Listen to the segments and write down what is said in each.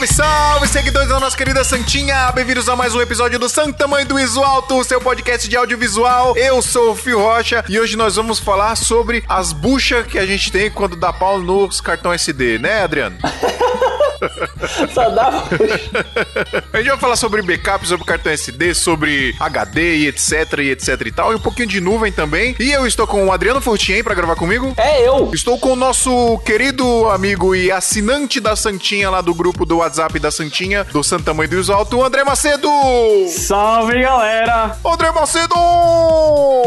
Salve, salve, seguidores da nossa querida Santinha! Bem-vindos a mais um episódio do Santa Mãe do Iso Alto, seu podcast de audiovisual. Eu sou o Fio Rocha e hoje nós vamos falar sobre as buchas que a gente tem quando dá pau nos cartão SD, né, Adriano? Só dá A gente vai falar sobre backup, sobre cartão SD, sobre HD e etc e etc e tal, e um pouquinho de nuvem também. E eu estou com o Adriano Fortien para gravar comigo. É eu. Estou com o nosso querido amigo e assinante da Santinha lá do grupo do WhatsApp da Santinha, do Santa Mãe do Iso Alto, o André Macedo! Salve, galera! André Macedo!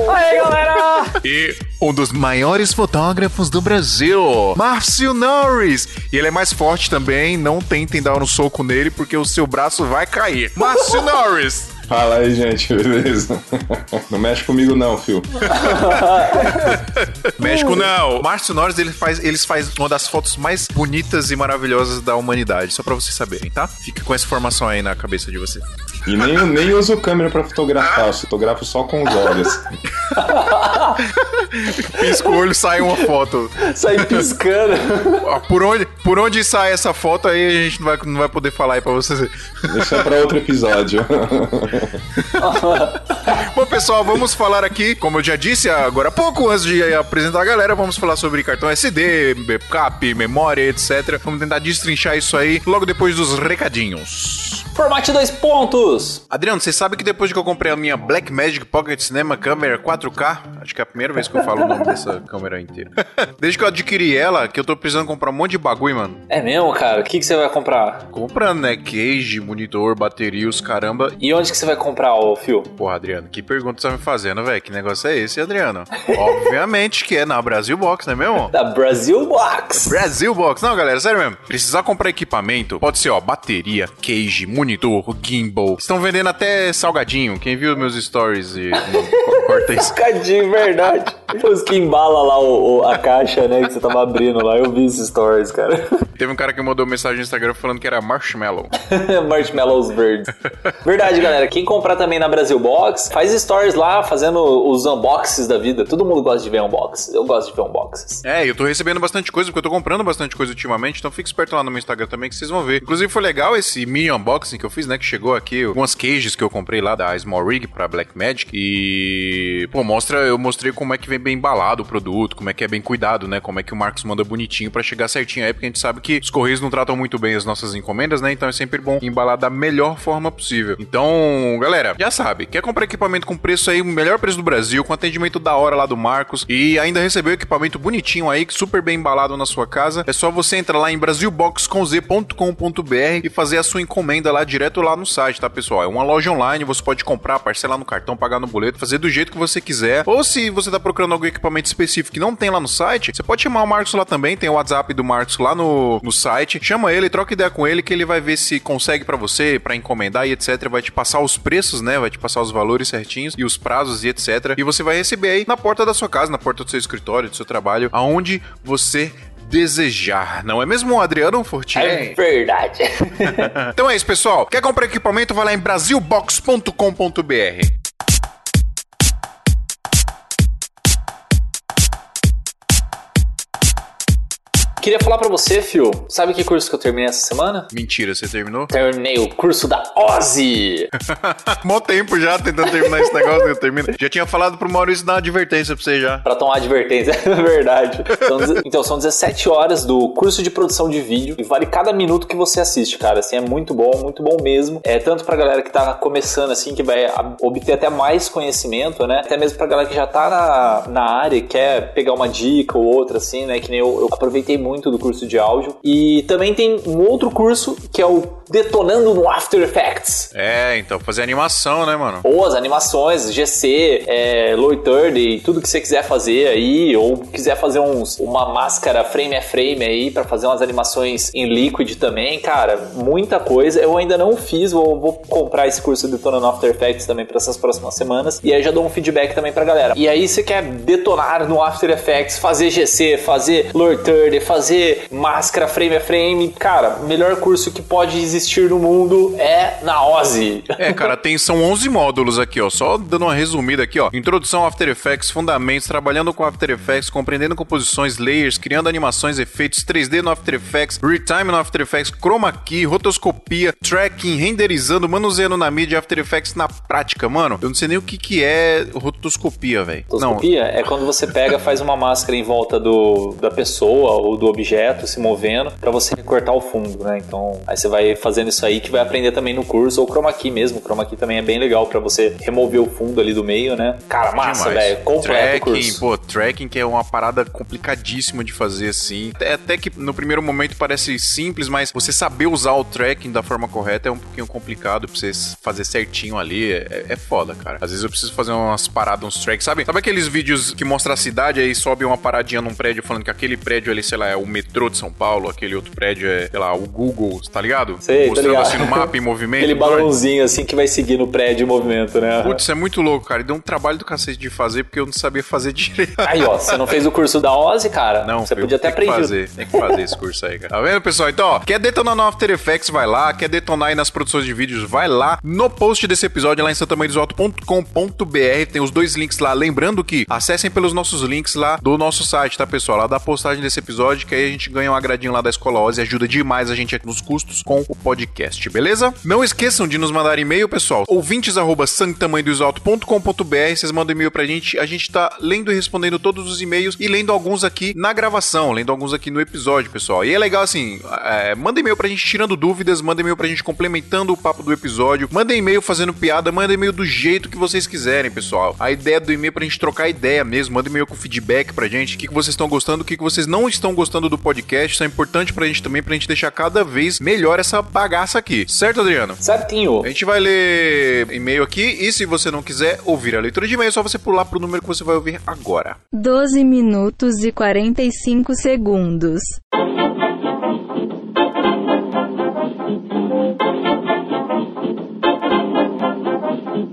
Aí, galera! E um dos maiores fotógrafos do Brasil, Márcio Norris. E ele é mais forte também, não tentem dar um soco nele porque o seu braço vai cair. Márcio Norris! Fala aí, gente, beleza? Não mexe comigo não, fio. México não. Márcio Norris, ele faz, eles faz uma das fotos mais bonitas e maravilhosas da humanidade, só pra vocês saberem, tá? Fica com essa informação aí na cabeça de você. E nem, nem uso câmera pra fotografar, eu fotografo só com os olhos. Pisca o olho, sai uma foto. Sai piscando. Ah, Por onde, por onde sai essa foto aí, a gente não vai, não vai poder falar aí pra vocês. Isso é pra outro episódio. Bom, pessoal, vamos falar aqui, como eu já disse agora há pouco, antes de apresentar a galera, vamos falar sobre cartão SD, backup, memória, etc. Vamos tentar destrinchar isso aí logo depois dos recadinhos. Formate dois pontos. Adriano, você sabe que depois que eu comprei a minha Blackmagic Pocket Cinema Camera 4K, acho que é a primeira vez que eu falo o nome dessa câmera inteira. Desde que eu adquiri ela, que eu tô precisando comprar um monte de bagulho, mano. É mesmo, cara? O que, que você vai comprar? Comprando, né? Cage, monitor, bateria, os caramba. E onde que você vai comprar, ô Fio? Porra, Adriano, que pergunta você tá me fazendo, velho? Que negócio é esse, Adriano? Obviamente que é na Brasil Box, não é mesmo? Da Brasil Box. Brasil Box. Não, galera, sério mesmo. Precisar comprar equipamento, pode ser, ó, bateria, cage, monitor, gimbal. Estão vendendo até salgadinho. Quem viu meus stories e... Corta isso. Cadinho, verdade. Os que embala lá o, o- a caixa, né, que você tava abrindo lá. Eu vi esses stories, cara. Teve um cara que mandou mensagem no Instagram falando que era marshmallow. Marshmallows verdes. Verdade, galera. Quem comprar também na Brasil Box, faz stories lá fazendo os unboxes da vida. Todo mundo gosta de ver unboxes. Eu gosto de ver unboxes. É, eu tô recebendo bastante coisa, porque eu tô comprando bastante coisa ultimamente, então fique esperto lá no meu Instagram também que vocês vão ver. Inclusive foi legal esse mini unboxing que eu fiz, né, que chegou aqui, algumas cages que eu comprei lá da Small Rig pra Blackmagic e, pô, mostra, eu mostrei como é que vem bem embalado o produto, como é que é bem cuidado, né, como é que o Marcos manda bonitinho pra chegar certinho aí, porque a gente sabe que os correios não tratam muito bem as nossas encomendas, né, então é sempre bom embalar da melhor forma possível. Então, galera, já sabe, quer comprar equipamento com preço aí, o melhor preço do Brasil, com atendimento da hora lá do Marcos e ainda recebeu o equipamento bonitinho aí, super bem embalado na sua casa, é só você entrar lá em brasilboxconz.com.br e fazer a sua encomenda lá direto lá no site, tá, pessoal? É uma loja online, você pode comprar, parcelar no cartão, pagar no boleto, fazer do jeito que você quiser. Ou se você tá procurando algum equipamento específico que não tem lá no site, você pode chamar o Marcos lá também, tem o WhatsApp do Marcos lá no, no site. Chama ele, troca ideia com ele que ele vai ver se consegue pra você, pra encomendar e etc. Vai te passar os preços, né? Vai te passar os valores certinhos e os prazos e etc. E você vai receber aí na porta da sua casa, na porta do seu escritório, do seu trabalho, aonde você desejar. Não é mesmo, Adriano Fortin? É verdade. Então é isso, pessoal. Quer comprar equipamento? Vai lá em brasilbox.com.br. Queria falar pra você, Fio. Sabe que curso que eu terminei essa semana? Mentira, você terminou? Terminei o curso da Ozzy. Mó tempo já tentando terminar esse negócio que eu termino. Já tinha falado pro Maurício dar uma advertência pra você já. Pra tomar advertência, é verdade. Deze- então, são 17 horas do curso de produção de vídeo e vale cada minuto que você assiste, cara. Assim, é muito bom, muito bom mesmo. É tanto pra galera que tá começando, assim, que vai obter até mais conhecimento, né? Até mesmo pra galera que já tá na, na área e quer pegar uma dica ou outra, assim, né? Que nem eu, eu aproveitei muito do curso de áudio. E também tem um outro curso que é o Detonando no After Effects. É, então, fazer animação, né, mano? Ou as animações, GC, é, Low 30, tudo que você quiser fazer aí, ou quiser fazer uns, uma máscara frame a frame aí pra fazer umas animações em Liquid também, cara, muita coisa. Eu ainda não fiz, vou, vou comprar esse curso detonando After Effects também pra essas próximas semanas, e aí já dou um feedback também pra galera. E aí você quer detonar no After Effects, fazer GC, fazer 30, fazer fazer máscara frame a frame. Cara, o melhor curso que pode existir no mundo é na Ozzy. É, cara, tem, são 11 módulos aqui, ó. Só dando uma resumida aqui, ó. Introdução After Effects, fundamentos, trabalhando com After Effects, compreendendo composições, layers, criando animações, efeitos 3D no After Effects, retime no After Effects, chroma key, rotoscopia, tracking, renderizando, manuseando na mídia After Effects na prática. Mano, eu não sei nem o que que é rotoscopia, velho. Rotoscopia é quando você pega, faz uma máscara em volta do, da pessoa ou do objeto se movendo para você recortar o fundo, né? Então, aí você vai fazendo isso aí que vai aprender também no curso ou chroma key mesmo. O chroma key também é bem legal para você remover o fundo ali do meio, né? Cara, massa, velho. Completo tracking, curso. pô, tracking que é uma parada complicadíssima de fazer assim. Até, até que no primeiro momento parece simples, mas você saber usar o tracking da forma correta é um pouquinho complicado pra você fazer certinho ali. É, é foda, cara. Às vezes eu preciso fazer umas paradas, uns tracks, sabe? Sabe aqueles vídeos que mostra a cidade aí sobe uma paradinha num prédio falando que aquele prédio ali, sei lá, é o metrô de São Paulo, aquele outro prédio é, sei lá, o Google, tá ligado? Sei, tá Mostrando ligado. assim no mapa em movimento. Aquele balãozinho assim que vai seguir no prédio em movimento, né? Putz, é muito louco, cara. E deu um trabalho do cacete de fazer porque eu não sabia fazer direito. Aí, ó, você não fez o curso da Ozzy, cara? Não, você podia ter tenho que aprendido. fazer, tem que fazer esse curso aí, cara. Tá vendo, pessoal? Então, ó, quer detonar no After Effects, vai lá. Quer detonar aí nas produções de vídeos, vai lá. No post desse episódio, lá em santamanhodosalto.com.br, tem os dois links lá. Lembrando que acessem pelos nossos links lá do nosso site, tá, pessoal? Lá da postagem desse episódio, que aí a gente ganha um agradinho lá da Escola Oz e ajuda demais a gente aqui nos custos com o podcast, beleza? Não esqueçam de nos mandar e-mail, pessoal. Ouvintes arroba vocês mandam e-mail pra gente. A gente tá lendo e respondendo todos os e-mails e lendo alguns aqui na gravação, lendo alguns aqui no episódio, pessoal. E é legal assim, é, manda e-mail pra gente tirando dúvidas, manda e-mail pra gente complementando o papo do episódio, manda e-mail fazendo piada, manda e-mail do jeito que vocês quiserem, pessoal. A ideia do e-mail é pra gente trocar ideia mesmo, manda e-mail com feedback pra gente, o que, que vocês estão gostando, o que, que vocês não estão gostando do podcast, isso é importante pra gente também, pra gente deixar cada vez melhor essa bagaça aqui. Certo, Adriano? Certinho. A gente vai ler e-mail aqui e se você não quiser ouvir a leitura de e-mail, é só você pular pro número que você vai ouvir agora. 12 minutos e 45 segundos.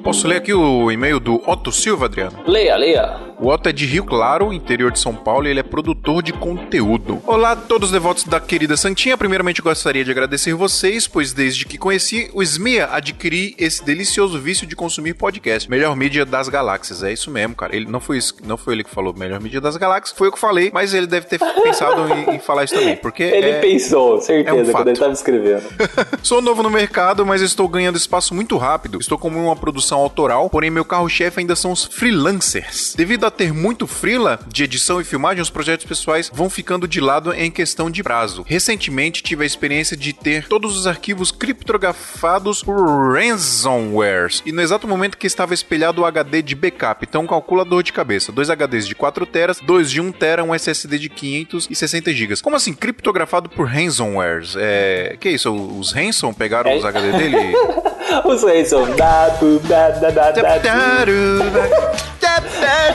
Posso ler aqui o e-mail do Otto Silva, Adriano? Leia, leia. O Otto é de Rio Claro, interior de São Paulo, e ele é produtor de conteúdo. Olá a todos os devotos da querida Santinha. Primeiramente gostaria de agradecer vocês, pois desde que conheci o Smia, adquiri esse delicioso vício de consumir podcast. Melhor mídia das galáxias. É isso mesmo, cara. Ele não foi isso, não foi ele que falou melhor mídia das galáxias, foi eu que falei, mas ele deve ter pensado em, em falar isso também, porque Ele é- pensou, certeza, é um quando ele tava escrevendo. Sou novo no mercado, mas estou ganhando espaço muito rápido. Estou com uma produção autoral, porém meu carro-chefe ainda são os freelancers. Devido a ter muito freela de edição e filmagem, os projetos pessoais vão ficando de lado em questão de prazo. Recentemente tive a experiência de ter todos os arquivos criptografados por ransomwares e no exato momento que estava espelhado o HD de backup. Então calcula a dor de cabeça. Dois HDs de 4 teras, dois de 1 tera, um SSD de 560 GB. Como assim criptografado por ransomwares? É, que isso? Os ransom pegaram É. os HD dele? Os dado, da, da,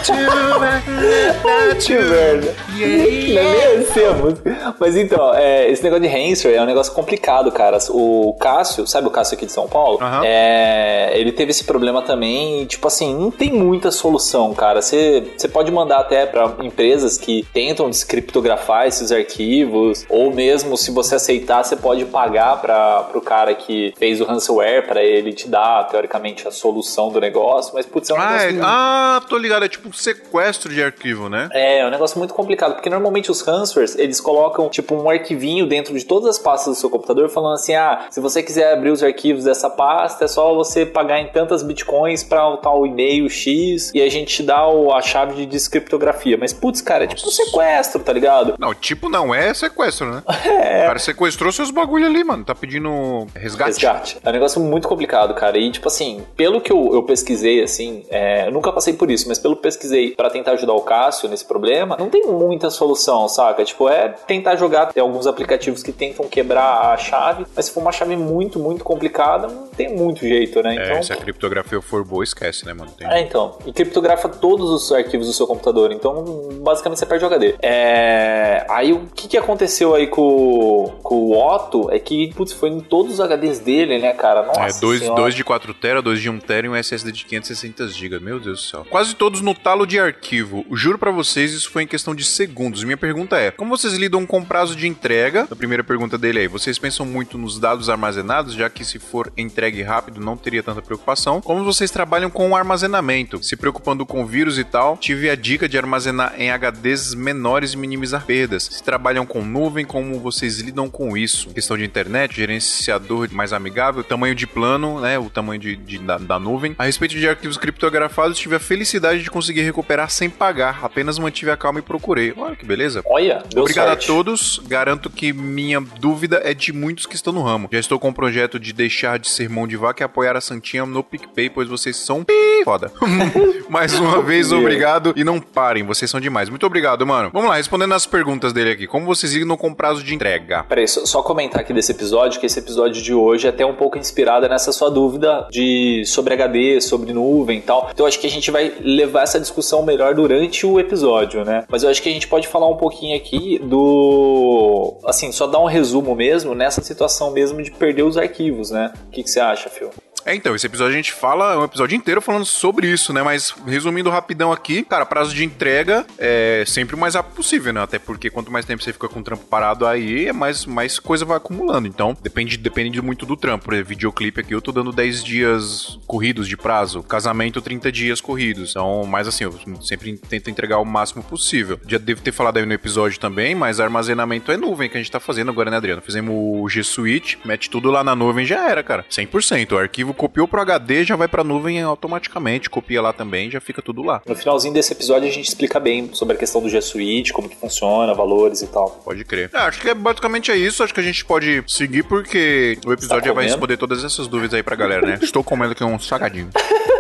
Que merda. Não merecemos. Mas então, é, esse negócio de Hanser é um negócio complicado, cara. O Cássio, sabe o Cássio aqui de São Paulo? Aham. É, ele teve esse problema também. E, tipo assim, não tem muita solução, cara. Você pode mandar até pra empresas que tentam descriptografar esses arquivos, ou mesmo se você aceitar, você pode pagar para pro cara que fez o ransomware para ele te dar, teoricamente, a solução do negócio. Mas, putz, é um Ah, negócio é- ah, tô ligado. É tipo um sequestro de arquivo, né? é, é um negócio muito complicado, porque normalmente os transfers, eles colocam, tipo, um arquivinho dentro de todas as pastas do seu computador, falando assim, ah, se você quiser abrir os arquivos dessa pasta, é só você pagar em tantas bitcoins para o tal e-mail X, e a gente te dá o- a chave de descriptografia. Mas, putz, cara, é tipo um sequestro, tá ligado? Não, tipo não é sequestro, né? O cara sequestrou seus bagulho ali, mano. Tá pedindo resgate. Resgate. É um negócio muito complicado, cara. E, tipo assim, pelo que eu, eu pesquisei, assim, é, eu nunca passei por isso, mas pelo que pesquisei pra tentar ajudar o Cássio nesse problema, não tem muita solução, saca? Tipo, é tentar jogar. Tem alguns aplicativos que tentam quebrar a chave, mas se for uma chave muito, muito complicada, não tem muito jeito, né? É, Então. se a criptografia for boa, esquece, né, mano? Tem... É, então. E criptografa todos os arquivos do seu computador. Então, basicamente, você perde o HD. É... Aí, o que, que aconteceu aí com, com o Otto é que, putz, foi em todos os HDs dele, né, cara? Nossa É, dois, senhora. dois de 4 tera, dois de 1 tera e um SSD de 560 GB. Meu Deus do céu. Quase quase todos no talo de arquivo. Juro pra vocês, isso foi em questão de segundos. Minha pergunta é: como vocês lidam com prazo de entrega? A primeira pergunta dele aí, vocês pensam muito nos dados armazenados, já que se for entregue rápido não teria tanta preocupação? Como vocês trabalham com o armazenamento? Se preocupando com vírus e tal, tive a dica de armazenar em HDs menores e minimizar perdas. Se trabalham com nuvem, como vocês lidam com isso? Questão de internet, gerenciador mais amigável, tamanho de plano, né? O tamanho de, de da, da, nuvem. A respeito de arquivos criptografados, tive a felicidade de conseguir recuperar sem pagar. Apenas mantive a calma e procurei. Olha que beleza. Olha, deu Obrigado sorte. a todos. Garanto que minha dúvida é de muitos que estão no ramo. Já estou com o projeto de deixar de ser mão de vaca e apoiar a Santinha no PicPay, pois vocês são pi foda. Mais uma vez, obrigado e não parem, vocês são demais. Muito obrigado, mano. Vamos lá, respondendo as perguntas dele aqui. Como vocês lidam com prazo de entrega? Peraí, só, só comentar aqui desse episódio, que esse episódio de hoje é até um pouco inspirado nessa sua dúvida de sobre HD, sobre nuvem e tal. Então acho que a gente vai levar essa discussão melhor durante o episódio, né? Mas eu acho que a gente pode falar um pouquinho aqui do. Assim, só dar um resumo mesmo nessa situação mesmo de perder os arquivos, né? O que, que você acha, Phil? É, então, esse episódio a gente fala, é um episódio inteiro falando sobre isso, né? Mas resumindo rapidão aqui, cara, prazo de entrega é sempre o mais rápido possível, né? Até porque quanto mais tempo você fica com o trampo parado aí, é mais, mais coisa vai acumulando. Então, depende, depende muito do trampo. Por exemplo, videoclipe aqui, eu tô dando 10 dias corridos de prazo. Casamento, 30 dias corridos. Então, mas assim, eu sempre tento entregar o máximo possível. Já devo ter falado aí no episódio também, mas armazenamento é nuvem que a gente tá fazendo agora, né, Adriano? Fizemos o G Suite, mete tudo lá na nuvem já era, cara. 100%. O arquivo copiou pro HD, já vai pra nuvem automaticamente, copia lá também, já fica tudo lá. No finalzinho desse episódio a gente explica bem sobre a questão do G Suite, como que funciona, valores e tal. Pode crer. É, acho que é, basicamente é isso. Acho que a gente pode seguir porque o episódio Tá já vai responder todas essas dúvidas aí pra galera, né? Estou comendo aqui um salgadinho.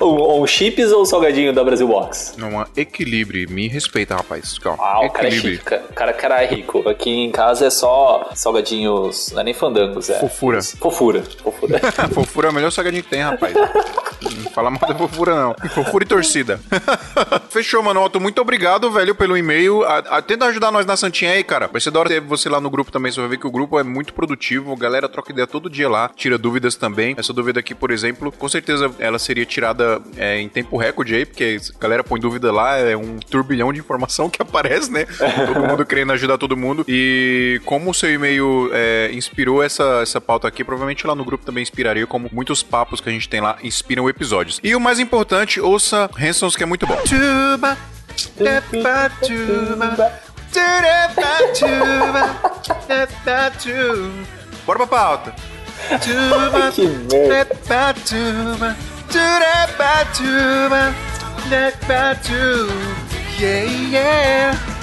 Um, um chips ou salgadinho da Brasil Box? Não, equilíbrio. Me respeita, rapaz. Calma. Ah, o cara é chique. O cara, cara é rico. Aqui em casa é só salgadinhos, não é nem fandangos, é. Fofura. Fofura. Fofura. fofura é o melhor salgadinho que tem, rapaz. Não fala mal da fofura, não. Fofura e torcida. Fechou, mano. Otto, muito obrigado, velho, pelo e-mail. A- a- tenta ajudar nós na Santinha aí, cara. Vai ser da hora ter você lá no grupo também. Você vai ver que o grupo é muito produtivo. A galera troca ideia todo dia lá. Tira dúvidas também. Essa dúvida aqui, por exemplo, com certeza ela seria tirada é, em tempo recorde aí, porque a galera põe dúvida lá. É um turbilhão de informação que aparece, né? todo mundo querendo ajudar todo mundo. E como o seu e-mail é, inspirou essa, essa pauta aqui, provavelmente lá no grupo também inspiraria, como muitos papos que a gente tem lá inspiram episódios. E o mais importante, ouça Hansons, que é muito bom. Tuba, tuba, tuba. Bora pra pauta. Que merda. Tepa, tuba, turepa, tuba, tepa, tuba. Yeah, yeah.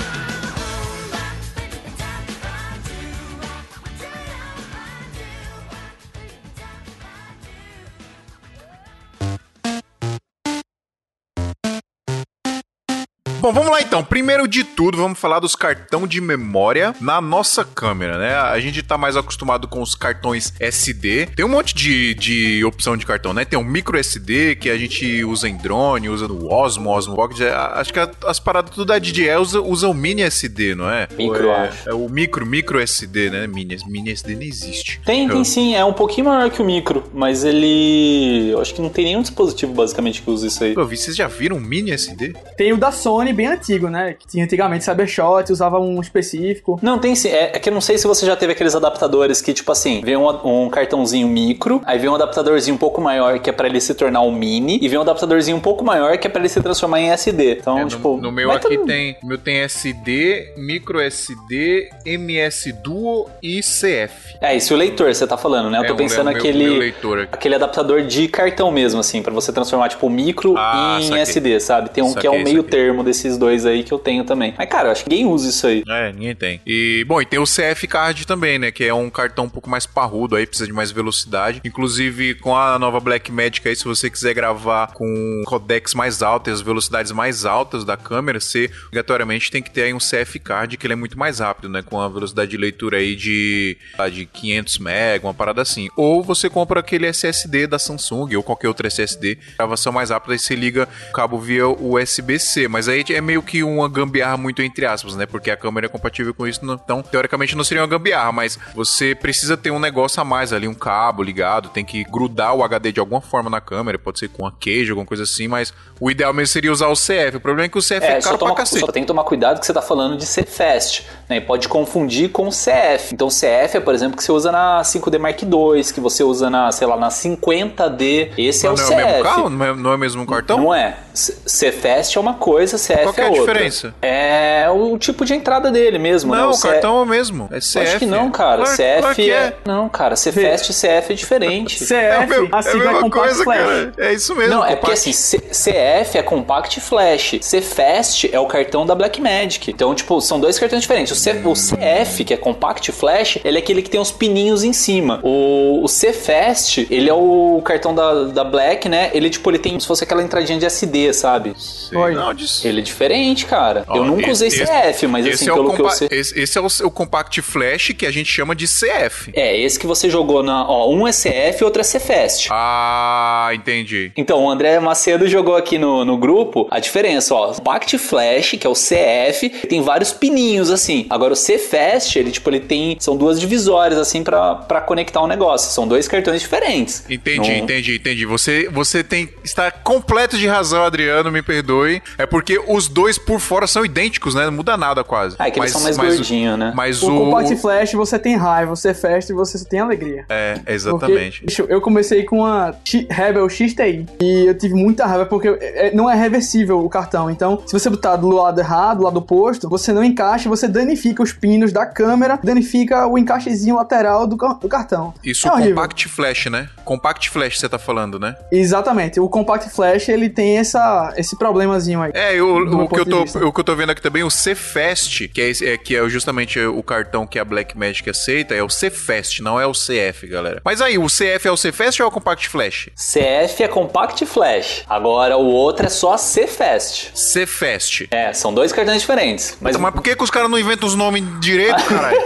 Bom, vamos lá então. Primeiro de tudo, vamos falar dos cartão de memória na nossa câmera, né? A gente tá mais acostumado com os cartões SD. Tem um monte de, de opção de cartão, né? Tem um micro SD que a gente usa em drone, usa no Osmo, Osmo Pocket. É, Acho que as paradas tudo da DJI usa, usa o mini SD, não é? Micro, é, acho. é o micro, micro SD, né? Mini, mini SD não existe. Tem, Eu- tem sim, é um pouquinho maior que o micro, mas ele. Eu acho que não tem nenhum dispositivo basicamente que use isso aí. Eu vi, vocês já viram um mini SD? Tem o da Sony bem antigo, né? Que tinha antigamente Cybershot, usava um específico. Não, tem sim. É, é que eu não sei se você já teve aqueles adaptadores que, tipo assim, vem um, um cartãozinho micro, aí vem um adaptadorzinho um pouco maior que é pra ele se tornar um mini, e vem um adaptadorzinho um pouco maior que é pra ele se transformar em SD. Então, É, no- tipo. no, meu mas aqui tá- tem, no meu tem SD, micro SD, MS Duo e CF. É, isso o leitor você tá falando, né? Eu É, tô o pensando meu- aquele. meu leitor aqui. Aquele adaptador de cartão mesmo, assim, pra você transformar, tipo, o micro Ah, em saquei. SD, sabe? Tem um que é Saquei, o meio saquei. termo desses dois aí que eu tenho também. Mas, cara, eu acho que ninguém usa isso aí. É, ninguém tem. E, bom, e tem o CF Card também, né? Que é um cartão um pouco mais parrudo aí, precisa de mais velocidade. Inclusive, com a nova Blackmagic aí, se você quiser gravar com codecs mais altos, as velocidades mais altas da câmera, você obrigatoriamente tem que ter aí um CF Card, que ele é muito mais rápido, né? Com a velocidade de leitura aí de, ah, de 500 MB, uma parada assim. Ou você compra aquele SSD da Samsung ou qualquer outro SSD, gravação mais rápida, aí você liga o cabo via USB-C. Mas aí teoricamente é meio que uma gambiarra muito entre aspas, né? Porque a câmera é compatível com isso, não- então teoricamente não seria uma gambiarra, mas você precisa ter um negócio a mais ali, um cabo ligado, tem que grudar o HD de alguma forma na câmera, pode ser com uma queijo, alguma coisa assim, mas o ideal mesmo seria usar o CF. O problema é que o CF é, É, caro toma, pra cacete. só tem que tomar cuidado que você tá falando de CFast, né? E pode confundir com CF. Então CF é, por exemplo, que você usa na 5D Mark II, que você usa na, sei lá, na 50D. Esse é o não é CF. o mesmo carro? Não é, não é o mesmo cartão? Não é. CFast é uma coisa, CF Qual que é a outra. diferença? É o tipo de entrada dele mesmo, né? Não, o C- cartão é o mesmo. É CF. Acho que não, cara. Claro- CF claro que é... Não, cara. CFast e CF é diferente. CF, É, o mesmo- a é a sigla é mesma Compact coisa, Flash. cara. É isso mesmo. Não, é compact. porque assim, C- CF é Compact Flash, CFast é o cartão da Blackmagic. Então, tipo, são dois cartões diferentes. O, C- o CF, que é Compact Flash, ele é aquele que tem os pininhos em cima. O, o CFast, ele é o cartão da, da Black, né? Ele, tipo, ele tem como se fosse aquela entradinha de SD, sabe? Oi. não, disso. Ele é diferente, cara. Ó, Eu nunca usei esse- CF, mas esse assim, é o pelo que eu sei... Esse, esse é o, o Compact Flash que a gente chama de CF. É, esse que você jogou na... Ó, um é CF e outro é CFast. Ah, entendi. Então, o André Macedo jogou aqui no, no grupo a diferença, ó. Compact Flash, que é o CF, tem vários pininhos, assim. Agora, o CFast, ele, tipo, ele tem... São duas divisórias, assim, pra, pra conectar o negócio. São dois cartões diferentes. Entendi, Não- entendi, entendi. Você, você tem está completo de razão, Adriano, me perdoe. É porque os dois por fora são idênticos, né? Não muda nada quase. Ah, é que eles são mais gordinhos, né? Mas O o, Compact Flash você tem raiva, você festa e você só tem alegria. é, Porque, exatamente. bicho, eu comecei com a X- Rebel XTI e eu tive muita raiva porque é- não é reversível o cartão. Então, se você botar do lado errado, do lado oposto, você não encaixa, você danifica os pinos da câmera, danifica o encaixezinho lateral do, do cartão. Isso é o horrível. Compact Flash, né? Compact Flash você tá falando, né? Exatamente. O Compact Flash ele tem essa, esse problemazinho aí. É, eu- O, que eu tô, vista. o que eu tô vendo aqui também, o Cfast, que é, é- que é justamente o cartão que a Blackmagic aceita, é o Cfast, não é o CF, galera. Mas aí, o CF é o Cfast ou é o Compact Flash? CF é Compact Flash. Agora, o outro é só CFast. Cfast. É, são dois cartões diferentes. Mas, Mas por que, que os caras não inventam os nomes direito, caralho?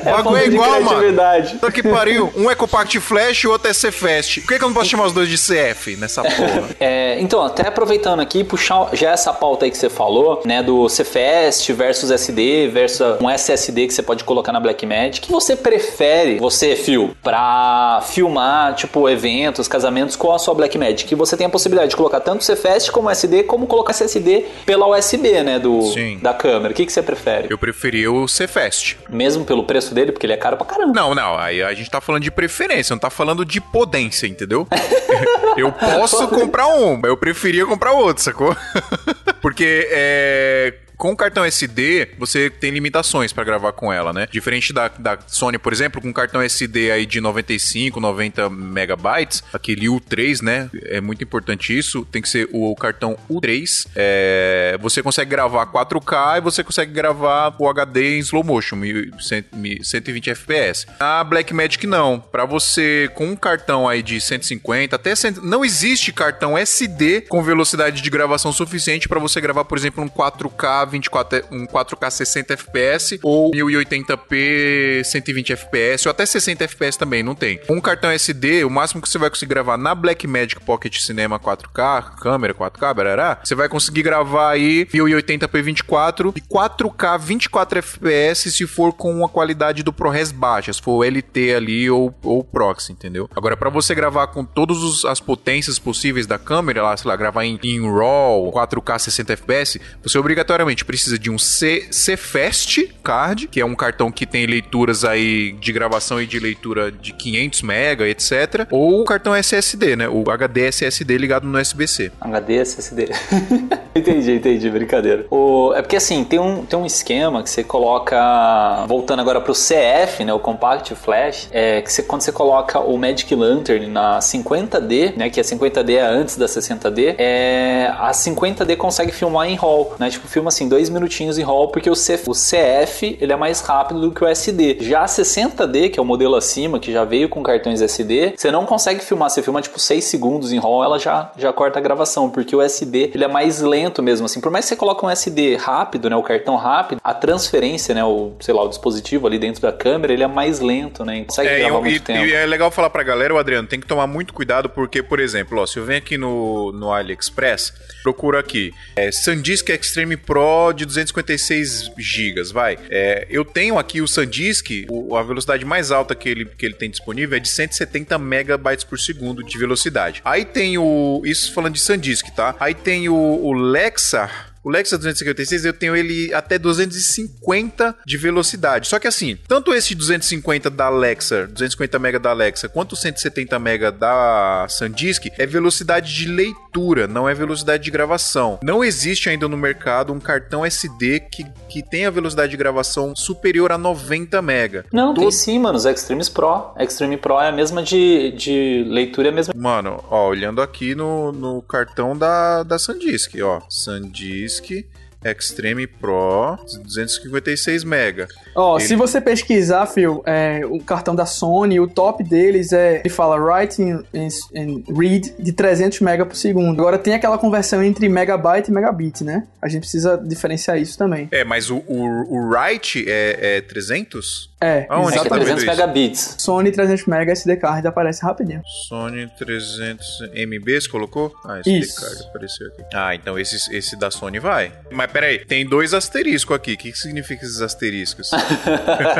O bagulho é igual, mano. Puta que pariu. Um é Compact Flash e o outro é Cfast. Por que, que eu não posso chamar os dois de CF nessa porra? É, então, até aproveitando aqui, puxar já essa pauta aí que você falou, né, do CFast versus SD versus um SSD que você pode colocar na Blackmagic. O que você prefere, você, Phil, pra filmar, tipo, eventos, casamentos com a sua Blackmagic? Que você tem a possibilidade de colocar tanto CFast como SD, como colocar SSD pela USB, né, do, Sim. da câmera. O que, que você prefere? Eu preferia o Cfast. Mesmo pelo preço dele, porque ele é caro pra caramba. Não, não, aí a gente tá falando de preferência, não tá falando de potência, entendeu? eu posso comprar um, mas eu preferia comprar outro, sacou? Porque é. Com o cartão SD, você tem limitações pra gravar com ela, né? Diferente da, da Sony, por exemplo, com cartão SD aí de 95, 90 megabytes, aquele U3, né? É muito importante isso. Tem que ser o cartão U3. É, você consegue gravar 4K e você consegue gravar o HD em slow motion, 1100 120 FPS. A Blackmagic não. Pra você, com um cartão aí de 150 até 100, não existe cartão SD com velocidade de gravação suficiente pra você gravar, por exemplo, um 4K 24, um 4K 60 FPS ou 1080p 120 FPS ou até 60 FPS também, não tem. Com um cartão SD, o máximo que você vai conseguir gravar na Blackmagic Pocket Cinema 4K, câmera 4K, barará, você vai conseguir gravar aí 1080p 24 e 4K 24 FPS se for com uma qualidade do ProRes baixa, se for LT ali ou, ou Proxy, entendeu? Agora, pra você gravar com todas as potências possíveis da câmera, lá, sei lá, gravar em, em RAW, 4K 60 FPS, você obrigatoriamente precisa de um C, Cfast card, que é um cartão que tem leituras aí de gravação e de leitura de 500 MB, etc. Ou o cartão SSD, né? O HD SSD ligado no USB-C. HD, SSD. entendi, entendi, brincadeira. O, é porque assim, tem um, tem um esquema que você coloca. Voltando agora pro CF, né? O Compact Flash, é que você, quando você coloca o Magic Lantern na 50D, né? Que a 50D é antes da 60D, é, a 50D consegue filmar em RAW, né? Tipo, filma assim, dois minutinhos em RAW, porque o, C, o CF ele é mais rápido do que o SD. Já a 60D, que é o modelo acima, que já veio com cartões SD, você não consegue filmar. Você filma tipo 6 segundos em RAW, ela já, já corta a gravação, porque o SD ele é mais lento mesmo. Assim, por mais que você coloque um SD rápido, né, o cartão rápido, a transferência, né, o sei lá, o dispositivo ali dentro da câmera, ele é mais lento, né? Consegue É, gravar e, muito e- tempo. e é legal falar pra galera, o Adriano, tem que tomar muito cuidado, porque, por exemplo, ó, se eu venho aqui no, no AliExpress, procuro aqui, é, SanDisk Extreme Pro de 256 GB, vai. É, eu tenho aqui o SanDisk, o- a velocidade mais alta que ele, que ele tem disponível é de 170 megabytes por segundo de velocidade. Aí tem o, isso falando de SanDisk, tá? Aí tem o, o Lexar, o Lexus 256 eu tenho ele até 250 de velocidade. Só que assim, tanto esse 250 da Alexa, 250 MB da Alexa, quanto o 170 MB da SanDisk é velocidade de leitura, não é velocidade de gravação. Não existe ainda no mercado um cartão SD que, que tenha velocidade de gravação superior a 90 MB. Não, tem sim, mano, os Extremes Pro. Extreme Pro é a mesma de, de leitura, é a mesma. Mano, ó, olhando aqui no, no cartão da, da SanDisk, ó. SanDisk que Extreme Pro 256 MB. Ó, Ele- se você pesquisar, Phil, é, o cartão da Sony, o top deles é, ele fala write and, read de 300 MB por segundo. Agora tem aquela conversão entre megabyte e megabit, né? A gente precisa diferenciar isso também. É, mas o, o, o write é, é 300? É, Aonde É exatamente. 300 isso. megabits. Sony 300 MB SD card aparece rapidinho. Sony 300 MB, você colocou? Ah, SD Isso. card apareceu aqui. Ah, então esse, esse da Sony vai. Mas peraí, tem dois asteriscos aqui. O que, que significa esses asteriscos?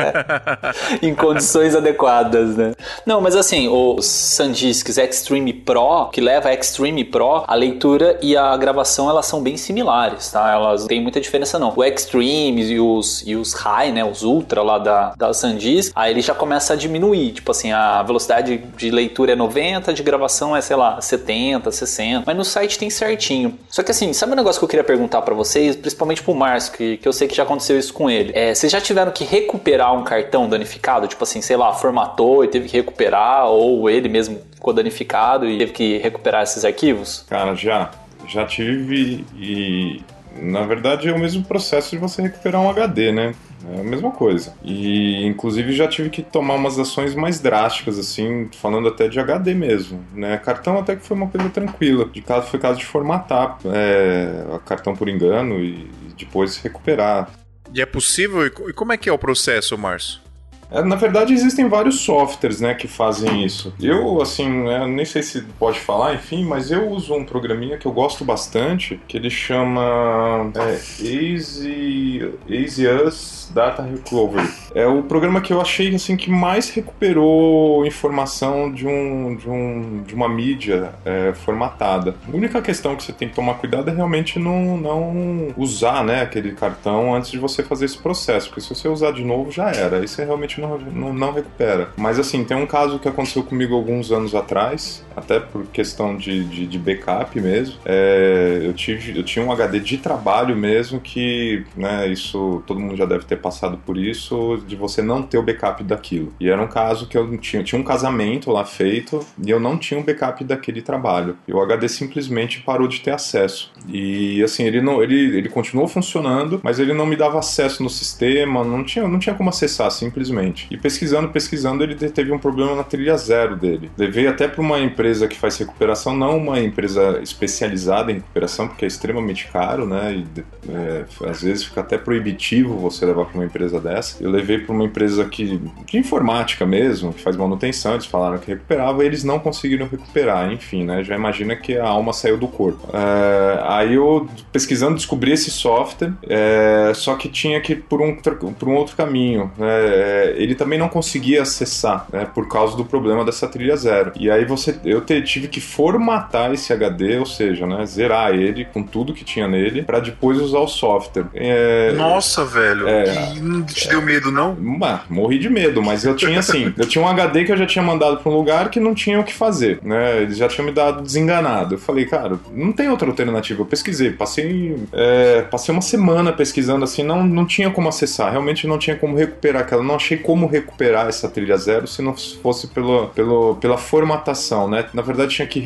em condições adequadas, né? Não, mas assim, os SanDisks Extreme Pro, que leva a Extreme Pro, a leitura e a gravação elas são bem similares, tá? Elas não têm muita diferença não. O Extreme e os, e os High, né, os Ultra lá da, da SanDisk, aí ele já começa a diminuir, tipo assim, a velocidade de leitura é 90, de gravação é, sei lá, 70, 60, mas no site tem certinho. Só que assim, sabe um negócio que eu queria perguntar pra vocês, principalmente pro Márcio, que, que eu sei que já aconteceu isso com ele. É, vocês já tiveram que recuperar um cartão danificado? Tipo assim, sei lá, formatou e teve que recuperar, ou ele mesmo ficou danificado e teve que recuperar esses arquivos? Cara, já. Já tive e. Na verdade é o mesmo processo de você recuperar um HD, né? É a mesma coisa. E inclusive já tive que tomar umas ações mais drásticas, assim, falando até de HD mesmo. Né? Cartão até que foi uma coisa tranquila. De caso foi caso de formatar é, cartão por engano e depois recuperar. e é possível? E como é que é o processo, Márcio? É, Na verdade, existem vários softwares né, que fazem isso. Eu, assim, né, nem sei se pode falar, enfim, mas eu uso um programinha que eu gosto bastante, que ele chama é, Easy, Easy Us Data Recovery. É o programa que eu achei assim, que mais recuperou informação de, um, de, um, de uma mídia é, formatada. A única questão que você tem que tomar cuidado é realmente não, não usar né, aquele cartão antes de você fazer esse processo, porque se você usar de novo já era. Aí você realmente não, não, recupera. Mas assim, tem um caso que aconteceu comigo alguns anos atrás, até por questão de, de, de backup mesmo. É, eu, tive, eu tinha um HD de trabalho mesmo que, né, isso todo mundo já deve ter passado por isso, de você não ter o backup daquilo. E era um caso que eu não tinha, tinha um casamento lá feito e eu não tinha um backup daquele trabalho. E o HD simplesmente parou de ter acesso. E assim, ele não, ele, ele continuou funcionando, mas ele não me dava acesso no sistema, não tinha, não tinha como acessar simplesmente. E pesquisando, pesquisando, ele teve um problema na trilha zero dele. Levei até para uma empresa que faz recuperação, não uma empresa especializada em recuperação, porque é extremamente caro, né? E é, às vezes fica até proibitivo você levar para uma empresa dessa. Eu levei para uma empresa que, de informática mesmo, que faz manutenção, eles falaram que recuperava e eles não conseguiram recuperar. Enfim, né? Já imagina que a alma saiu do corpo. É, aí eu, pesquisando, descobri esse software, é, só que tinha que ir por um, por um outro caminho. né? É, ele também não conseguia acessar, né? Por causa do problema dessa trilha zero. E aí você, eu te- tive que formatar esse HD, ou seja, né? Zerar ele com tudo que tinha nele, para depois usar o software. É, Nossa, velho. É. Não te deu medo, não? Bah, morri de medo, mas eu tinha assim, eu tinha um HD que eu já tinha mandado para um lugar que não tinha o que fazer, né? Eles já tinham me dado desenganado. Eu falei, cara, não tem outra alternativa. Eu pesquisei, passei, é, passei uma semana pesquisando assim, não, não tinha como acessar, realmente não tinha como recuperar aquela, não achei como recuperar essa trilha zero se não fosse pelo, pelo, pela formatação, né? Na verdade, tinha que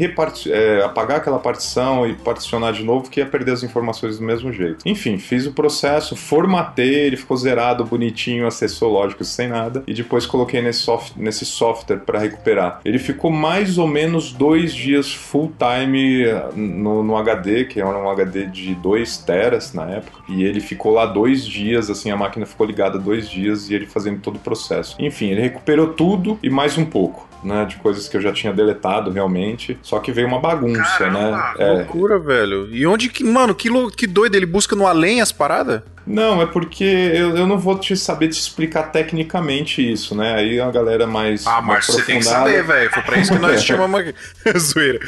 é, apagar aquela partição e particionar de novo, que ia perder as informações do mesmo jeito. Enfim, fiz o processo, formatei, ele ficou zerado, bonitinho, acessou, lógico, sem nada, e depois coloquei nesse, soft nesse software para recuperar. Ele ficou mais ou menos dois dias full time eh, no, no HD, que era um HD de 2 teras na época, e ele ficou lá dois dias, assim, a máquina ficou ligada dois dias e ele fazendo todo o processo. Enfim, ele recuperou tudo e mais um pouco né? De coisas que eu já tinha deletado realmente. Só que veio uma bagunça, Caramba, né? É. Loucura, velho. E onde que. Mano, que, que doido, ele busca no além as paradas? Não, é porque eu, eu não vou te saber te explicar tecnicamente isso, né? Aí a galera mais. Ah, mas você tem que saber, velho. Foi pra isso que nós chamamos aqui. Zoeira.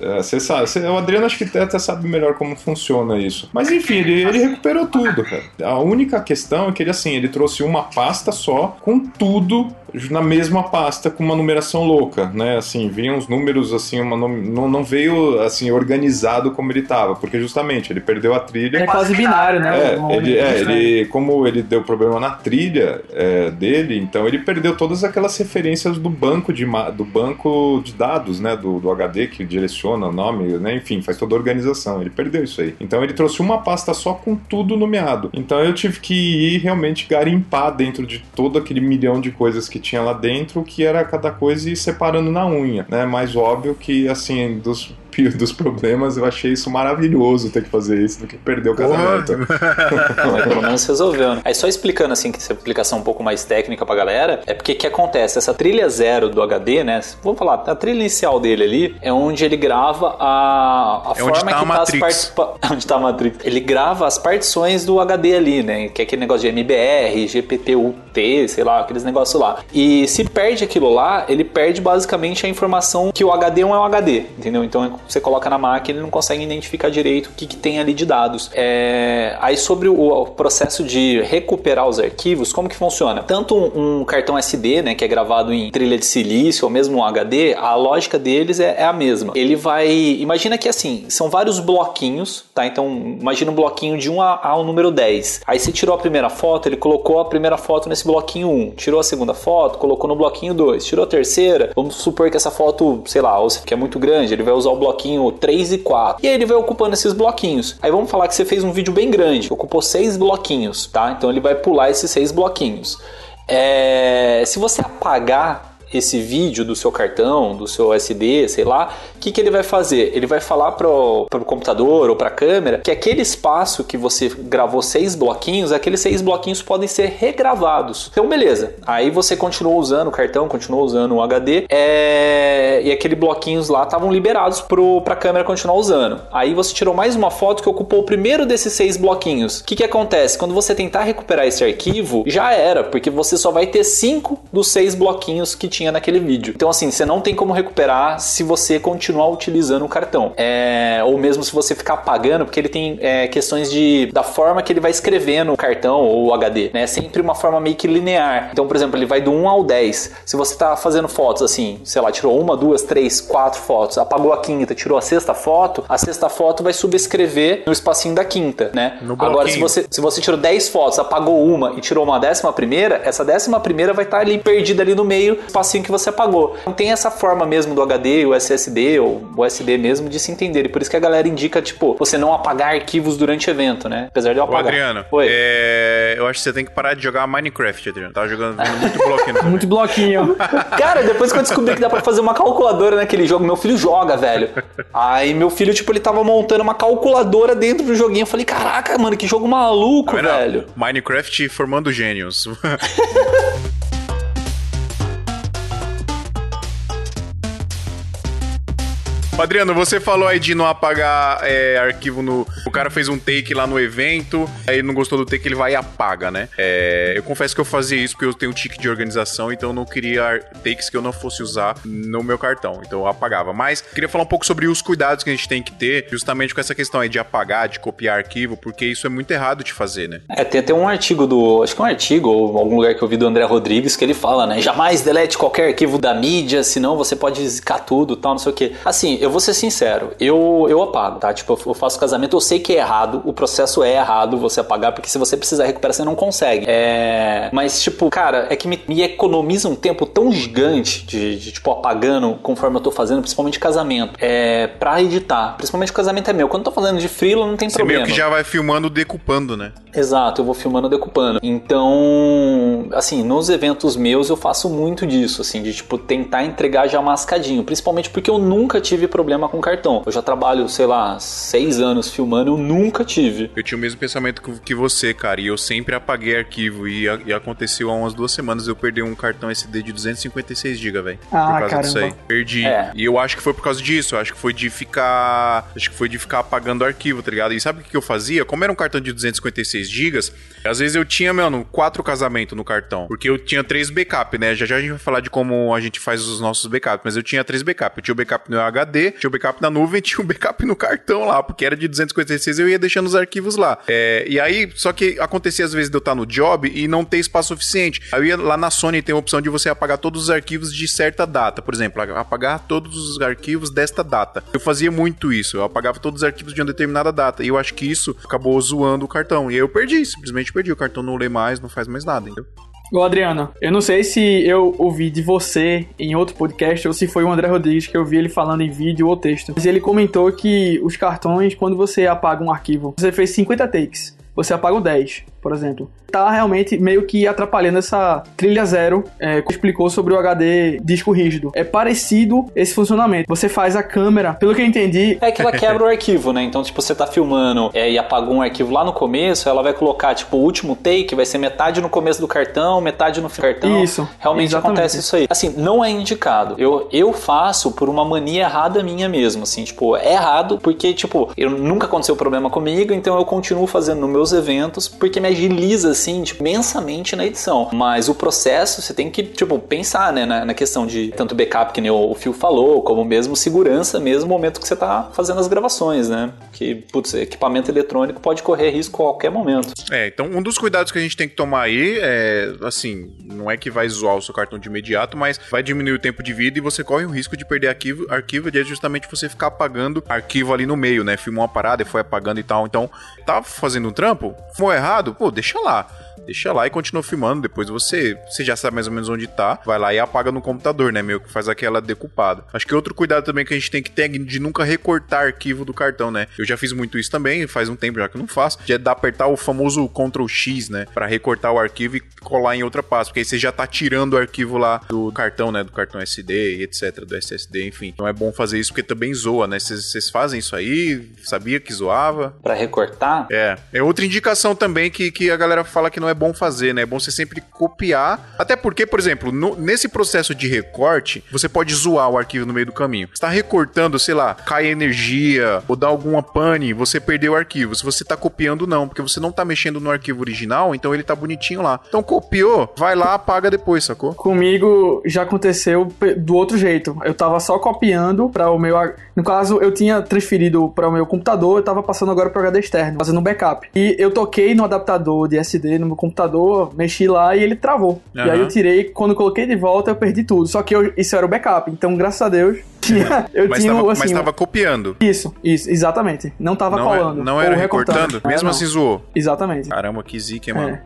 É, você sabe. Cê, o Adriano acho que até sabe melhor como funciona isso. Mas enfim, ele, ele recuperou tudo, cara. A única questão é que ele, assim, ele trouxe uma pasta só com tudo na mesma pasta com uma numeração louca, né? Assim, vinham os números assim, uma não, não veio assim organizado como ele estava, porque justamente ele perdeu a trilha. É quase binário, né? É, ele, é, ele, como ele deu problema na trilha é, dele, então ele perdeu todas aquelas referências do banco de do banco de dados, né? Do, do HD que direciona o nome, né? Enfim, faz toda a organização. Ele perdeu isso aí. Então ele trouxe uma pasta só com tudo nomeado. Então eu tive que ir realmente garimpar dentro de todo aquele milhão de coisas que tinha lá dentro, que era cada coisa e separando na unha, né? Mais óbvio que, assim, dos dos problemas, eu achei isso maravilhoso ter que fazer isso do que perder o casamento. pelo menos resolveu, né? Aí só explicando assim, que essa explicação um pouco mais técnica pra galera, é porque o que acontece? Essa trilha zero do HD, né? Vamos falar, a trilha inicial dele ali é onde ele grava a, a é forma tá que tá as participa... onde tá a Matrix. Ele grava as partições do HD ali, né? Que é aquele negócio de MBR, GPTUT, sei lá, aqueles negócios lá. E se perde aquilo lá, ele perde basicamente a informação que o HD é um HD, entendeu? Então você coloca na máquina e não consegue identificar direito o que, que tem ali de dados. É... Aí sobre o, o, processo de recuperar os arquivos, como que funciona? Tanto um, um, cartão SD, né, que é gravado em trilha de silício, ou mesmo um HD, a lógica deles é, é a mesma. Ele vai... Imagina que assim, são vários bloquinhos, tá? Então imagina um bloquinho de 1 ao número 10. Aí você tirou a primeira foto, ele colocou a primeira foto nesse bloquinho 1. Tirou a segunda foto, colocou no bloquinho 2. Tirou a terceira, vamos supor que essa foto, sei lá, que é muito grande, ele vai usar o bloquinho 3 e 4. E aí ele vai ocupando esses bloquinhos. Aí vamos falar que você fez um vídeo bem grande, ocupou seis bloquinhos, tá? Então ele vai pular esses seis bloquinhos. É... Se você apagar esse vídeo do seu cartão, do seu SD, sei lá, que, que ele vai fazer? Ele vai falar para o computador ou para a câmera que aquele espaço que você gravou seis bloquinhos, aqueles seis bloquinhos podem ser regravados. Então, beleza. Aí você continuou usando o cartão, continuou usando o HD, é... e aqueles bloquinhos lá estavam liberados para a câmera continuar usando. Aí você tirou mais uma foto que ocupou o primeiro desses seis bloquinhos. O que, que acontece? Quando você tentar recuperar esse arquivo, já era, porque você só vai ter cinco dos seis bloquinhos que tinha naquele vídeo. Então, assim, você não tem como recuperar se você continuar utilizando o cartão. É, ou mesmo se você ficar apagando, porque ele tem é, questões de da forma que ele vai escrever no cartão ou HD, né? É sempre uma forma meio que linear. Então, por exemplo, ele vai do 1 ao 10. Se você tá fazendo fotos assim, sei lá, tirou uma, duas, três, quatro fotos, apagou a quinta, tirou a sexta foto, a sexta foto vai subscrever no espacinho da quinta, né? Agora, se você, se você tirou 10 fotos, apagou uma e tirou uma décima primeira, essa décima primeira vai estar tá ali perdida ali no meio, espacinho que você apagou. Não tem essa forma mesmo do HD, o SSD ou o SD mesmo de se entender. E por isso que a galera indica, tipo, você não apagar arquivos durante o evento, né? Apesar de eu apagar. Ô, Adriano, Oi. É... eu acho que você tem que parar de jogar Minecraft, Adriano. Tá jogando muito bloquinho. muito bloquinho. Cara, depois que eu descobri que dá pra fazer uma calculadora naquele jogo, meu filho joga, velho. Aí meu filho, tipo, ele tava montando uma calculadora dentro do joguinho. Eu falei, caraca, mano, que jogo maluco, velho. Minecraft formando gênios. Adriano, você falou aí de não apagar é, arquivo no. O cara fez um take lá no evento, aí não gostou do take, ele vai e apaga, né? É, eu confesso que eu fazia isso porque eu tenho um tique de organização, então eu não queria takes que eu não fosse usar no meu cartão. Então eu apagava. Mas queria falar um pouco sobre os cuidados que a gente tem que ter, justamente com essa questão aí de apagar, de copiar arquivo, porque isso é muito errado de fazer, né? É, tem até um artigo do. Acho que é um artigo, ou algum lugar que eu vi do André Rodrigues, que ele fala, né? Jamais delete qualquer arquivo da mídia, senão você pode zicar tudo tal, não sei o quê. Assim, eu vou ser sincero, eu, eu apago, tá? Tipo, eu faço casamento, eu sei que é errado, o processo é errado você apagar, porque se você precisar recuperar, você não consegue. É... Mas, tipo, cara, é que me, me economiza um tempo tão gigante de, de, tipo, apagando conforme eu tô fazendo, principalmente casamento, é, pra editar. Principalmente o casamento é meu. Quando eu tô fazendo de freela, não tem Você problema. meio que já vai filmando decupando, né? Exato, eu vou filmando decupando. Então, assim, nos eventos meus eu faço muito disso, assim, de tipo tentar entregar já mascadinho, principalmente porque eu nunca tive problema com cartão. Eu já trabalho, sei lá, seis anos filmando, eu nunca tive. Eu tinha o mesmo pensamento que- que você, cara, e eu sempre apaguei arquivo. E, a- e aconteceu há umas duas semanas eu perdi um cartão SD de 256 GB, velho. Ah, por causa disso aí. caramba. Perdi. É. E eu acho que foi por causa disso. Eu acho que foi de ficar. Acho que foi de ficar apagando arquivo, tá ligado? E sabe o que eu fazia? Como era um cartão de 256 GB, às vezes eu tinha, mano, quatro casamentos no cartão. Porque eu tinha três backup, né? Já já a gente vai falar de como a gente faz os nossos backups. Mas eu tinha três backup. Eu tinha o backup no HD, tinha o backup na nuvem, tinha o backup no cartão lá. Porque era de 256 eu ia deixando os arquivos lá. É, e aí, só que acontecia às vezes de eu estar no job e não ter espaço suficiente. Aí eu ia lá na Sony tem a opção de você apagar todos os arquivos de certa data. Por exemplo, apagar todos os arquivos desta data. Eu fazia muito isso. Eu apagava todos os arquivos de uma determinada data. E eu acho que isso acabou zoando o cartão. E aí eu perdi, simplesmente perdi. O cartão não lê mais, não faz mais nada, entendeu? Ô, Adriano, eu não sei se eu ouvi de você em outro podcast ou se foi o André Rodrigues que eu vi ele falando em vídeo ou texto. Mas ele comentou que os cartões, quando você apaga um arquivo, você fez 50 takes, você apaga o 10, por exemplo. Tá realmente meio que atrapalhando essa trilha zero, é, que explicou sobre o HD disco rígido. É parecido esse funcionamento. Você faz a câmera, pelo que eu entendi, É que ela quebra o arquivo, né? Então, tipo, você tá filmando é, e apagou um arquivo lá no começo, ela vai colocar, tipo, o último take, vai ser metade no começo do cartão, metade no cartão. Isso, Realmente exatamente. acontece isso aí. Assim, não é indicado. Eu, eu faço por uma mania errada minha mesmo, assim, tipo, é errado porque, tipo, eu nunca aconteceu problema comigo, então eu continuo fazendo nos meus eventos porque me agiliza, assim, tipo, imensamente na edição. Mas o processo, você tem que, tipo, pensar, né, na, na questão de tanto backup, que nem o, o Phil falou, como mesmo segurança, mesmo no momento que você tá fazendo as gravações, né? Que, putz, equipamento eletrônico pode correr risco a qualquer momento. É, então um dos cuidados que a gente tem que tomar aí é, assim, não é que vai zoar o seu cartão de imediato, mas vai diminuir o tempo de vida e você corre o risco de perder arquivo, arquivo e é justamente você ficar apagando arquivo ali no meio, né? Filmou uma parada e foi apagando e tal. Então, tá fazendo um trampo? Foi errado? Pô, deixa lá. Deixa lá e continua filmando. Depois você, você já sabe mais ou menos onde tá. Vai lá e apaga no computador, né? Meio que faz aquela decupada. Acho que outro cuidado também que a gente tem que ter é de nunca recortar arquivo do cartão, né? Eu já fiz muito isso também, faz um tempo já que eu não faço. De é dar apertar o famoso Ctrl X, né? Pra recortar o arquivo e colar em outra pasta. Porque aí você já tá tirando o arquivo lá do cartão, né? Do cartão SD e etc. Do SSD, enfim. Então é bom fazer isso porque também zoa, né? Vocês vocês fazem isso aí? Sabia que zoava? Pra recortar, É. É outra indicação também que, que a galera fala que não é bom fazer, né? É bom você sempre copiar. Até porque, por exemplo, no- nesse processo de recorte, você pode zoar o arquivo no meio do caminho. Você tá recortando, sei lá, cai energia ou dá alguma pane, você perdeu o arquivo. Se você tá copiando, não, porque você não tá mexendo no arquivo original, então ele tá bonitinho lá. Então copiou, vai lá, apaga depois, sacou? Comigo já aconteceu do outro jeito. Eu tava só copiando para o meu. No caso, eu tinha transferido para o meu computador, eu tava passando agora pro HD externo, fazendo um backup. E eu toquei no adaptador de SD no meu computador, mexi lá e ele travou. E aí eu tirei, quando eu coloquei de volta, eu perdi tudo. Só que eu- isso era o backup. Então, graças a Deus, tinha, eu Mas tinha tava, assim. mas tava copiando. Isso, isso, exatamente. Não tava Não, é- colando. não ou era recortando. recortando, Não mesmo não. assim zoou. Exatamente. Caramba, que zica, hein, mano.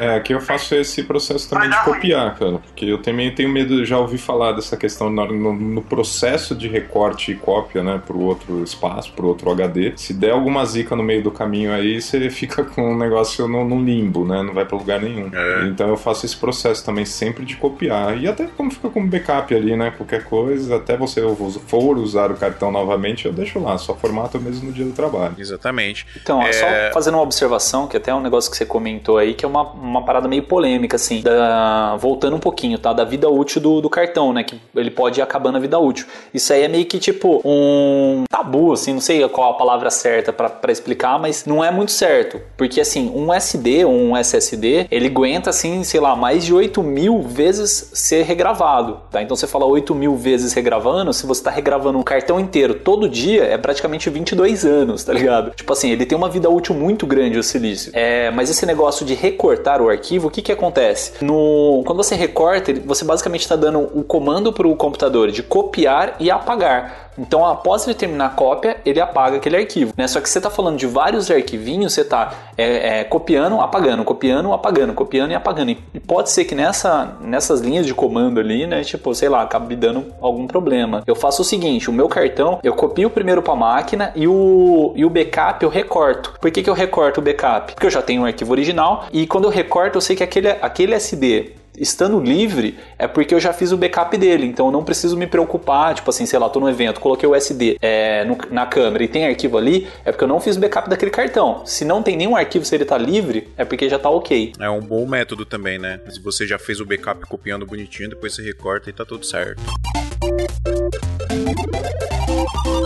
É, aqui eu faço esse processo também de copiar, cara. Porque eu também tenho medo, já ouvi falar dessa questão na- no, no processo de recorte e cópia, né, pro outro espaço, pro outro HD. Se der alguma zica no meio do caminho aí, você fica com um negócio no, no limbo, né? Não vai pra lugar nenhum. É. Então eu faço esse processo também sempre de copiar. E até como fica como backup ali, né? Qualquer coisa, até você for usar o cartão novamente, eu deixo lá, só formato mesmo no dia do trabalho. Exatamente. Então, É. só fazendo uma observação, que até é um negócio que você comentou aí, que é uma, uma parada meio polêmica, assim, da- voltando um pouquinho, tá? Da vida útil do, do cartão, né? Que ele pode ir acabando a vida útil. Isso aí é meio que tipo um tabu, assim, não sei qual a palavra certa pra pra explicar, mas não é muito certo. Porque, assim, um SD ou um SSD, ele aguenta, assim, sei lá, mais de 8 mil vezes ser regravado, tá? Então você fala 8 mil vezes regravando, se você tá regravando um cartão inteiro todo dia, é praticamente 22 anos, tá ligado? Tipo assim, ele tem uma vida útil muito grande o silício. É, mas esse negócio de recortar o arquivo, o que que acontece? No, quando você recorta, você basicamente está dando o comando para o computador de copiar e apagar. Então, após ele terminar a cópia, ele apaga aquele arquivo. Né? Só que você está falando de vários arquivinhos, você está é, é, copiando, apagando, copiando, apagando, copiando e apagando. E pode ser que nessa, nessas linhas de comando ali, né, tipo, sei lá, acabe dando algum problema. Eu faço o seguinte: o meu cartão, eu copio primeiro para a máquina e o, e o backup eu recorto. Por que, que eu recorto o backup? Porque eu já tenho um arquivo original e quando eu recorto, eu sei que aquele, aquele SD estando livre é porque eu já fiz o backup dele, então eu não preciso me preocupar, tipo assim, sei lá, tô no evento, coloquei o SD é, no, na câmera e tem arquivo ali, é porque eu não fiz o backup daquele cartão. Se não tem nenhum arquivo, se ele tá livre, é porque já tá ok. É um bom método também, né? Se você já fez o backup copiando bonitinho, depois você recorta e tá tudo certo. Thank you.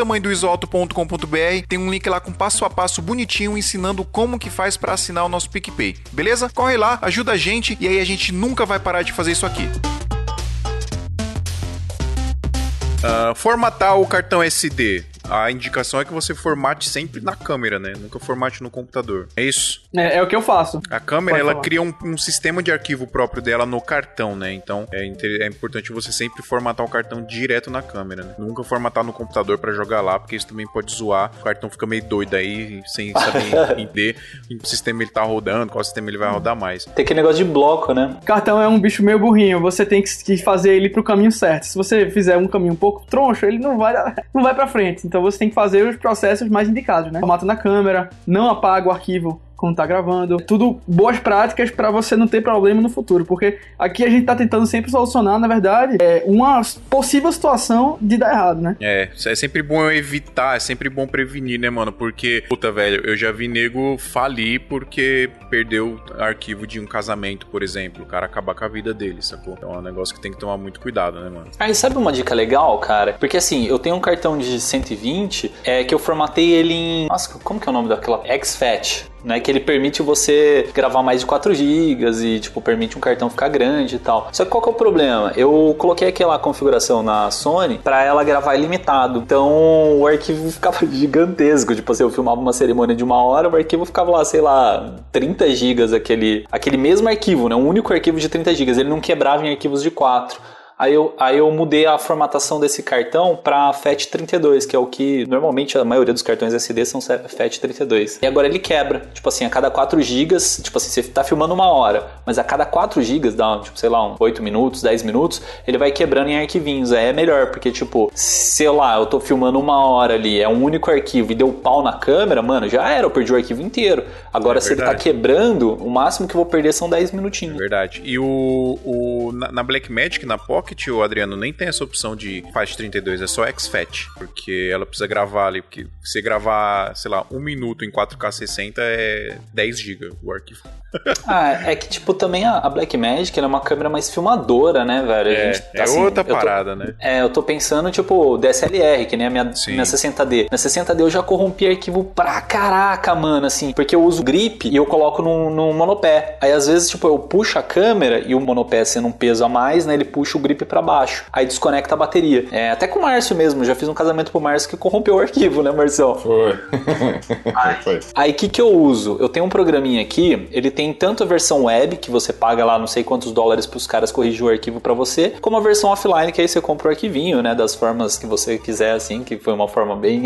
tamanhodoisoto.com.br. Tem um link lá com passo a passo bonitinho ensinando como que faz para assinar o nosso PicPay. Beleza? Corre lá, ajuda a gente e aí a gente nunca vai parar de fazer isso aqui. Uh, formatar o cartão SD a indicação é que você formate sempre na câmera, né? Nunca formate no computador. É isso? É, é o que eu faço. A câmera, Pode ela falar. cria um, um, sistema de arquivo próprio dela no cartão, né? Então é, é, importante você sempre formatar o cartão direto na câmera, né? Nunca formatar no computador para jogar lá, porque isso também pode zoar. O cartão fica meio doido aí, sem saber entender o sistema ele tá rodando, qual sistema ele vai rodar mais. Tem aquele negócio de bloco, né? O cartão é um bicho meio burrinho, você tem que fazer ele pro caminho certo. Se você fizer um caminho um pouco troncho, ele não vai, não vai pra frente. Então você tem que fazer os processos mais indicados, né? Formata na câmera, não apaga o arquivo quando tá gravando. Tudo boas práticas para você não ter problema no futuro, porque aqui a gente tá tentando sempre solucionar, na verdade, é uma possível situação de dar errado, né? É, é sempre bom evitar, é sempre bom prevenir, né, mano? Porque, puta, velho, eu já vi nego falir porque perdeu arquivo de um casamento, por exemplo. O cara acabar com a vida dele, sacou? Então é um negócio que tem que tomar muito cuidado, né, mano? Aí, sabe uma dica legal, cara? Porque assim, eu tenho um cartão de 120 é, que eu formatei ele em. Nossa, como que é o nome daquela? XFAT né? Que ele permite você gravar mais de 4 GB e, tipo, permite um cartão ficar grande e tal. Só que qual que é o problema? Eu coloquei aquela configuração na Sony para ela gravar ilimitado. Então o arquivo ficava gigantesco. Tipo assim, eu filmava uma cerimônia de uma hora, o arquivo ficava lá, sei lá, 30 GB aquele, aquele mesmo arquivo, né? Um único arquivo de 30 GB. Ele não quebrava em arquivos de 4. Aí eu, aí eu mudei a formatação desse cartão para FAT32, que é o que normalmente a maioria dos cartões SD são FAT32. E agora ele quebra, tipo assim, a cada 4 GB, tipo assim, você tá filmando uma hora, mas a cada 4 GB, dá, tipo, sei lá, uns 8 minutos, 10 minutos, ele vai quebrando em arquivinhos. Aí é melhor, porque, tipo, sei lá, eu tô filmando uma hora ali, é um único arquivo e deu pau na câmera, mano, já era, eu perdi o arquivo inteiro. Agora, é se ele tá quebrando, o máximo que eu vou perder são 10 minutinhos. É verdade. E o, o na, na Blackmagic, na Pocket, o Adriano, nem tem essa opção de FAT 32, é só XFAT. Porque ela precisa gravar ali, porque se gravar, sei lá, um minuto em 4K 60 é 10 GB o arquivo. Ah, é que, tipo, também a, Blackmagic é uma câmera mais filmadora, né, velho? É, gente, é assim, outra parada, tô, né? É, eu tô pensando, tipo, DSLR, que nem a minha, minha 60D. Na 60D eu já corrompi arquivo pra caraca, mano, assim, porque eu uso grip e eu coloco no, no monopé. Aí, às vezes, tipo, eu puxo a câmera e o monopé sendo um peso a mais, né, ele puxa o grip para baixo. Aí desconecta a bateria. É, até com o Márcio mesmo, já fiz um casamento pro Márcio que corrompeu o arquivo, né, Marcelo? Foi. Aí o que, que eu uso? Eu tenho um programinha aqui, ele tem tem tanto a versão web, que você paga lá não sei quantos dólares para os caras corrigir o arquivo para você, como a versão offline, que aí você compra o arquivinho, né, das formas que você quiser, assim, que foi uma forma bem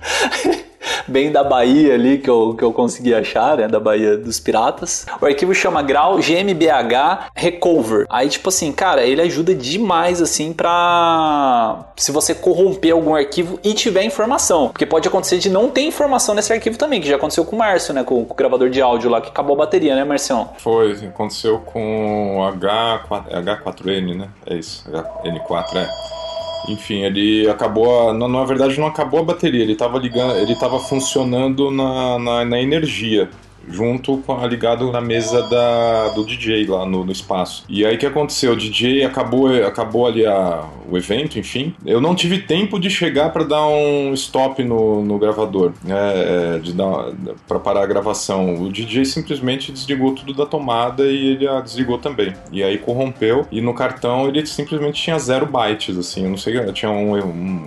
bem da Bahia ali que eu, que eu consegui achar, né? Da Bahia dos Piratas. O arquivo chama grau GMBH Recover. Aí, tipo assim, cara, ele ajuda demais, assim, pra. Se você corromper algum arquivo e tiver informação. Porque pode acontecer de não ter informação nesse arquivo também, que já aconteceu com o Márcio, né? Com, com o gravador de áudio lá, que acabou a bateria, né, Marcião? Foi, aconteceu com H4, H4N, né? É isso, N4, é. Enfim, ele acabou. A, na, na verdade, não acabou a bateria, ele estava ligando, ele tava funcionando na, na, na energia junto com a, ligado na mesa da, do DJ lá no, no espaço. E aí o que aconteceu? O DJ acabou, acabou ali a, o evento, enfim. Eu não tive tempo de chegar para dar um stop no, no gravador, né, de dar para parar a gravação. O DJ simplesmente desligou tudo da tomada e ele a desligou também. E aí corrompeu e no cartão ele simplesmente tinha zero bytes, assim. Eu não sei, tinha um,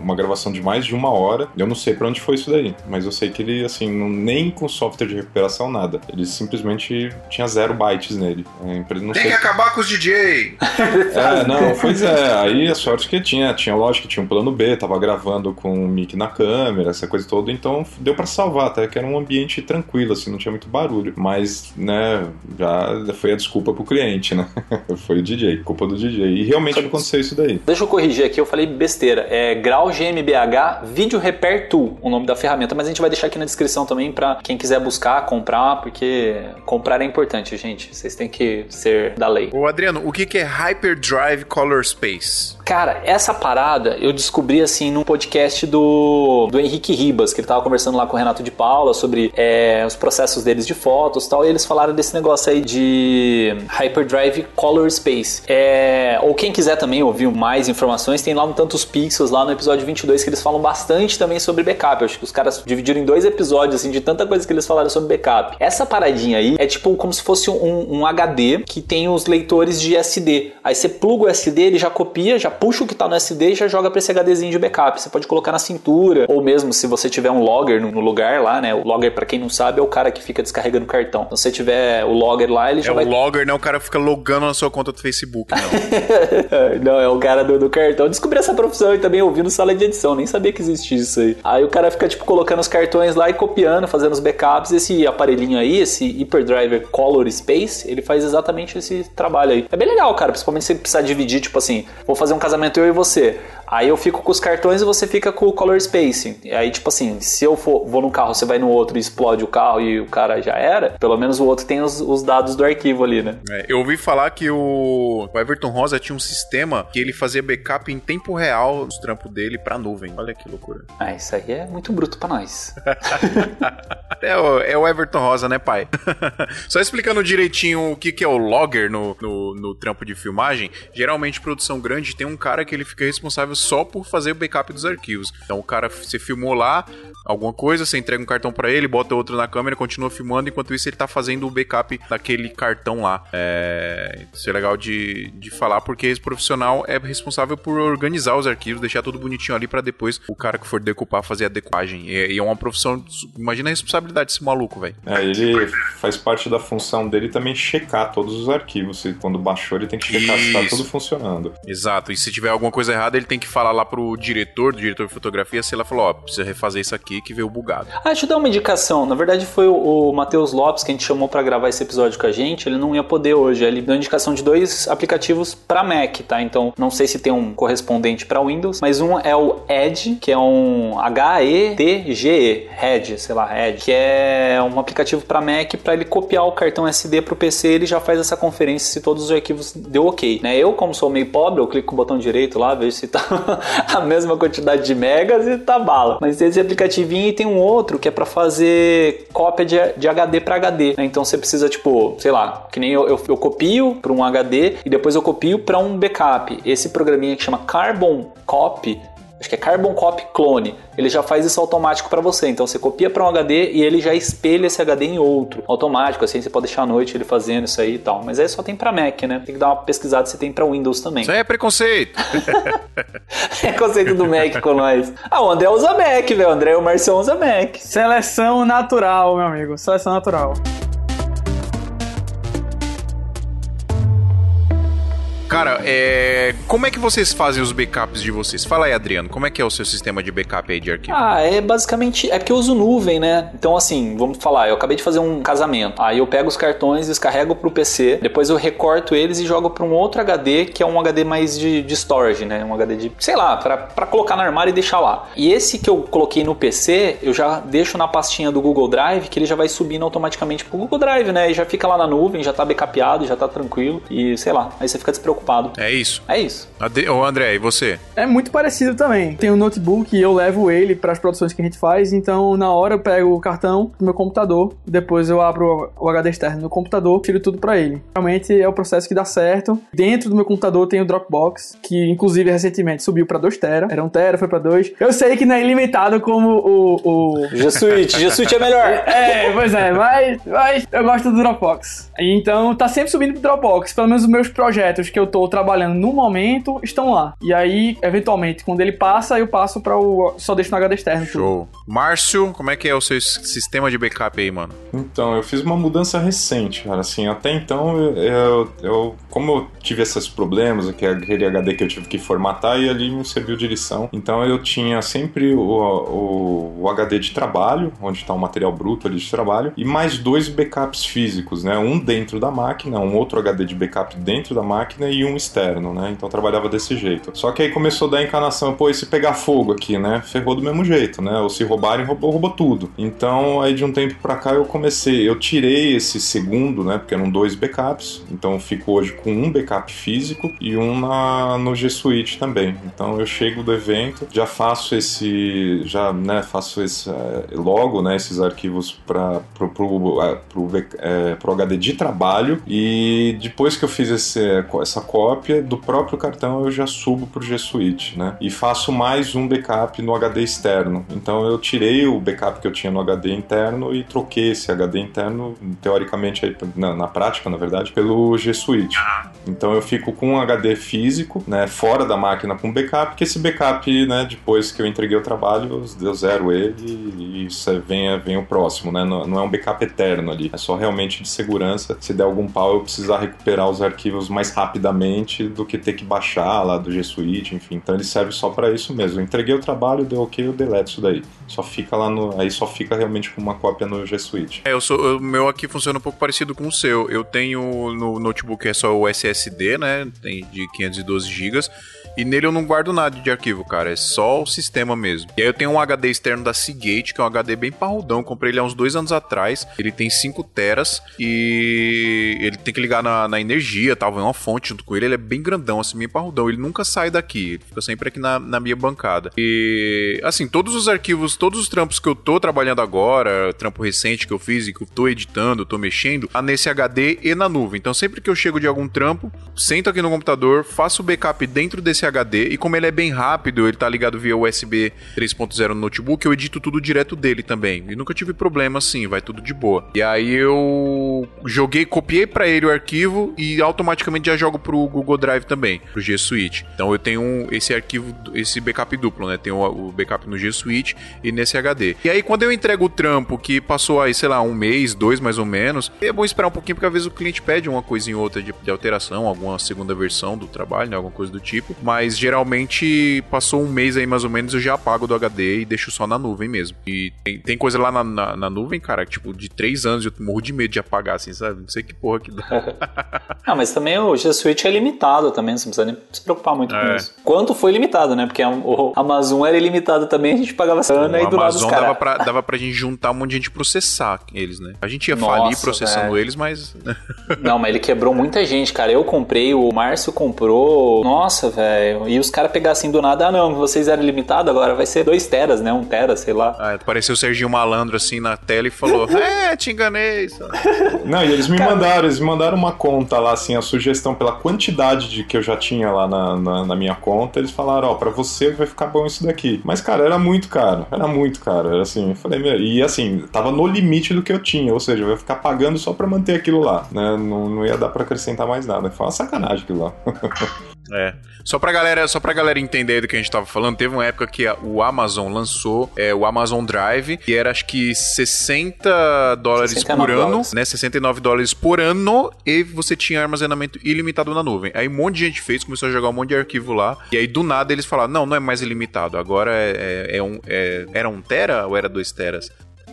uma gravação de mais de uma hora. Eu não sei para onde foi isso daí, mas eu sei que ele assim não, nem com software de recuperação nada nada. Ele simplesmente tinha zero bytes nele. É, não Tem sei... que acabar com os DJ! é, não, pois é. Aí a sorte que tinha, tinha lógico que tinha um plano B, tava gravando com o mic na câmera, essa coisa toda, então deu para salvar, até que era um ambiente tranquilo, assim, não tinha muito barulho. Mas, né, já foi a desculpa pro cliente, né? foi o DJ, culpa do DJ. E realmente aconteceu isso daí. Deixa eu corrigir aqui, eu falei besteira. É Grau GmbH Video Repair Tool, o nome da ferramenta, mas a gente vai deixar aqui na descrição também para quem quiser buscar, comprar, porque comprar é importante, gente. Vocês têm que ser da lei. Ô, Adriano, o que é Hyperdrive Color Space? Cara, essa parada eu descobri assim num podcast do, do Henrique Ribas, que ele tava conversando lá com o Renato de Paula sobre é, os processos deles de fotos e tal, e eles falaram desse negócio aí de Hyperdrive Color Space. É, ou quem quiser também ouvir mais informações, tem lá no Tantos Pixels, lá no episódio 22, que eles falam bastante também sobre backup. Eu acho que os caras dividiram em dois episódios, assim, de tanta coisa que eles falaram sobre backup. Essa paradinha aí é tipo como se fosse um, um HD que tem os leitores de SD. Aí você pluga o SD, ele já copia, já puxa o que está no SD e já joga para esse HDzinho de backup. Você pode colocar na cintura, ou mesmo se você tiver um logger no lugar lá, né? O logger, para quem não sabe, é o cara que fica descarregando cartão. Então, se você tiver o logger lá, ele já é vai. É o logger, não, o cara fica logando na sua conta do Facebook, não. não, é o cara do, do cartão. Eu descobri essa profissão e também ouvindo sala de edição, nem sabia que existia isso aí. Aí o cara fica, tipo, colocando os cartões lá e copiando, fazendo os backups. Esse aparelhinho aí, esse Hyperdrive Color Space, ele faz exatamente esse trabalho aí. É bem legal, cara, principalmente se precisar dividir, tipo assim, vou fazer um casamento eu e você. Aí eu fico com os cartões e você fica com o color spacing. E aí, tipo assim, se eu for, vou num carro, você vai no outro e explode o carro e o cara já era, pelo menos o outro tem os, os dados do arquivo ali, né? É, eu ouvi falar que o, Everton Rosa tinha um sistema que ele fazia backup em tempo real dos trampos dele pra nuvem. Olha que loucura. Ah, isso aí é muito bruto pra nós. é, o, é o Everton Rosa, né, pai? Só explicando direitinho o que, que é o logger no, no, no trampo de filmagem. Geralmente, produção grande tem um cara que ele fica responsável só por fazer o backup dos arquivos. Então o cara, você filmou lá alguma coisa, você entrega um cartão para ele, bota outro na câmera, continua filmando, enquanto isso ele tá fazendo o backup daquele cartão lá. É, isso é legal de, de falar, porque esse profissional é responsável por organizar os arquivos, deixar tudo bonitinho ali para depois o cara que for decupar fazer a decupagem. E, e é uma profissão, imagina a responsabilidade desse maluco, velho. É, ele faz parte da função dele também checar todos os arquivos. Quando baixou, ele tem que checar isso. se tá tudo funcionando. Exato, e se tiver alguma coisa errada, ele tem que falar lá pro diretor, do diretor de fotografia, se ela falou, ó, precisa refazer isso aqui que veio bugado. Ah, deixa eu dar uma indicação. Na verdade, foi o, o Matheus Lopes que a gente chamou para gravar esse episódio com a gente. Ele não ia poder hoje. Ele deu indicação de dois aplicativos para Mac, tá? Então, não sei se tem um correspondente para Windows, mas um é o Edge, que é um H-E-D-G-E, Edge, sei lá, Edge, que é um aplicativo para Mac para ele copiar o cartão SD pro PC. Ele já faz essa conferência se todos os arquivos deu ok, né? Eu, como sou meio pobre, eu clico com o botão direito lá, vejo se tá a mesma quantidade de megas e tá bala. Mas esse aplicativinho e tem um outro que é para fazer cópia de, de HD para HD. Né? Então você precisa, tipo, sei lá, que nem eu, eu, eu copio para um HD e depois eu copio para um backup. Esse programinha que chama Carbon Copy acho que é Carbon Copy Clone. Ele já faz isso automático para você. Então você copia para um HD e ele já espelha esse HD em outro, automático. Assim você pode deixar à noite ele fazendo isso aí e tal. Mas aí só tem para Mac, né? Tem que dar uma pesquisada se tem para Windows também. Isso aí é preconceito. preconceito do Mac com nós. Ah, o André usa Mac, velho. O André e o Marcião usa Mac. Seleção natural, meu amigo. Seleção natural. Cara, é... como é que vocês fazem os backups de vocês? Fala aí, Adriano, como é que é o seu sistema de backup aí de arquivo? Ah, é basicamente. É porque eu uso nuvem, né? Então, assim, vamos falar, eu acabei de fazer um casamento. Aí eu pego os cartões, descarrego pro PC, depois eu recorto eles e jogo para um outro HD, que é um HD mais de, de storage, né? Um HD de, sei lá, para colocar no armário e deixar lá. E esse que eu coloquei no PC, eu já deixo na pastinha do Google Drive, que ele já vai subindo automaticamente pro Google Drive, né? E já fica lá na nuvem, já tá backupado, já tá tranquilo. E sei lá, aí você fica despreocupado É isso. É isso. Ade- Ô, André, e você? É muito parecido também. Tem um notebook e eu levo ele para as produções que a gente faz, então na hora eu pego o cartão do meu computador, depois eu abro o HD externo no computador, tiro tudo para ele. Realmente é o processo que dá certo. Dentro do meu computador tem o Dropbox, que inclusive recentemente subiu para 2 tera. Era 1 tera, foi para 2. Eu sei que não é ilimitado como o, o G Suite, G Suite é melhor. é, pois é, mas, mas eu gosto do Dropbox. Então tá sempre subindo pro Dropbox. Pelo menos os meus projetos que eu tô trabalhando no momento estão lá. E aí, eventualmente, quando ele passa, eu passo para o. Só deixo no HD externo. tudo. Show. Márcio, como é que é o seu sistema de backup aí, mano? Então, eu fiz uma mudança recente, cara. Assim, até então, eu, eu, como eu tive esses problemas, é aquele HD que eu tive que formatar e ali me serviu de lição. Então, eu tinha sempre o, o, o HD de trabalho, onde está o material bruto ali de trabalho, e mais dois backups físicos, né? Um dentro da máquina, um outro HD de backup dentro da máquina e um externo, né? Então, trabalhava desse jeito. Só que aí começou a dar encanação, pô, e se pegar fogo aqui, né? Ferrou do mesmo jeito, né? Ou se roubarem, roubou, roubou tudo. Então, aí de um tempo pra cá eu comecei, eu tirei esse segundo, né? Porque eram dois backups. Então, eu fico hoje com um backup físico e um na, no G Suite também. Então, eu chego do evento, já faço esse, já, né? Faço esse, eh, logo, né? Esses arquivos para pro, pro, eh, pro, eh, pro HD de trabalho e depois que eu fiz esse, essa cópia do próprio cartão eu já subo pro G Suite, né? E faço mais um backup no HD externo. Então eu tirei o backup que eu tinha no HD interno e troquei esse HD interno, teoricamente, aí, na, na prática, na verdade, pelo G Suite. Então eu fico com um HD físico, né, fora da máquina com backup, que esse backup, né, depois que eu entreguei o trabalho, eu zero ele e isso vem, vem o próximo, né? Não, não é um backup eterno ali, é só realmente de segurança. Se der algum pau, eu precisar recuperar os arquivos mais rapidamente do que ter que baixar lá do G Suite, enfim. Então ele serve só para isso mesmo. Eu entreguei o trabalho, deu ok, eu deleto isso daí. Só fica lá no. Aí só fica realmente com uma cópia no G Suite. É, eu sou, o meu aqui funciona um pouco parecido com o seu. Eu tenho no notebook é só o SSD, né? Tem de 512 GB. E nele eu não guardo nada de arquivo, cara. É só o sistema mesmo. E aí eu tenho um HD externo da Seagate, que é um HD bem parrudão. Comprei ele há uns dois anos atrás. Ele tem 5 teras e ele tem que ligar na, na energia, tal. Vem uma fonte junto com ele. Ele é bem grandão, assim, bem parrudão. Ele nunca sai daqui. Ele fica sempre aqui na, na minha bancada. E, assim, todos os arquivos, todos os trampos que eu tô trabalhando agora, trampo recente que eu fiz e que eu tô editando, tô mexendo, tá nesse HD e na nuvem. Então, sempre que eu chego de algum trampo, sento aqui no computador, faço o backup dentro desse HD e como ele é bem rápido, ele tá ligado via USB 3.0 no notebook, eu edito tudo direto dele também. E nunca tive problema assim, vai tudo de boa. E aí eu joguei, copiei pra ele o arquivo e automaticamente já jogo pro Google Drive também, pro G Suite. Então eu tenho esse arquivo, esse backup duplo, né? Tenho o, backup no G Suite e nesse HD. E aí quando eu entrego o trampo que passou aí, sei lá, um mês, dois mais ou menos, é bom esperar um pouquinho porque às vezes o cliente pede uma coisinha ou outra de, de alteração, alguma segunda versão do trabalho, né? Alguma coisa do tipo. Mas geralmente passou um mês aí mais ou menos, eu já apago do HD e deixo só na nuvem mesmo. E tem, tem coisa lá na, na, na nuvem, cara, que, tipo, de três anos eu morro de medo de apagar, assim, sabe? Não sei que porra que dá. Ah, mas também o G Suite é limitado também, você não precisa nem se preocupar muito com É. isso. Quanto foi limitado, né? Porque a- o Amazon era ilimitado também, a gente pagava sana e do lado dos Amazon dava pra, dava pra gente juntar um monte de gente processar eles, né? A gente ia Nossa, falir processando eles, mas. Não, mas ele quebrou muita gente, cara. Eu comprei, o Márcio comprou. Nossa, velho. E os caras pegaram assim do nada, ah não, vocês eram limitados, agora vai ser 2 teras, né? 1 um tera, sei lá. Ah, apareceu o Serginho Malandro assim na tela e falou: É, te enganei. sabe? Não, e eles me mandaram, eles me mandaram uma conta lá, assim, a sugestão pela quantidade de que eu já tinha lá na, na, na minha conta. Eles falaram, ó, pra você vai ficar bom isso daqui. Mas, cara, era muito caro, era muito caro. Era assim, eu falei, meu, e assim, tava no limite do que eu tinha, ou seja, eu ia ficar pagando só pra manter aquilo lá, né? Não, não ia dar pra acrescentar mais nada. Foi uma sacanagem aquilo lá. É. Só pra galera, só pra galera entender aí do que a gente tava falando, teve uma época que a- o Amazon lançou é, o Amazon Drive, que era acho que 60 dólares 69 por ano, dólares. né? 69 dólares por ano e você tinha armazenamento ilimitado na nuvem. Aí um monte de gente fez, começou a jogar um monte de arquivo lá, e aí do nada eles falaram: não, não é mais ilimitado, agora é, é- é um. é- era um tera ou era dois teras?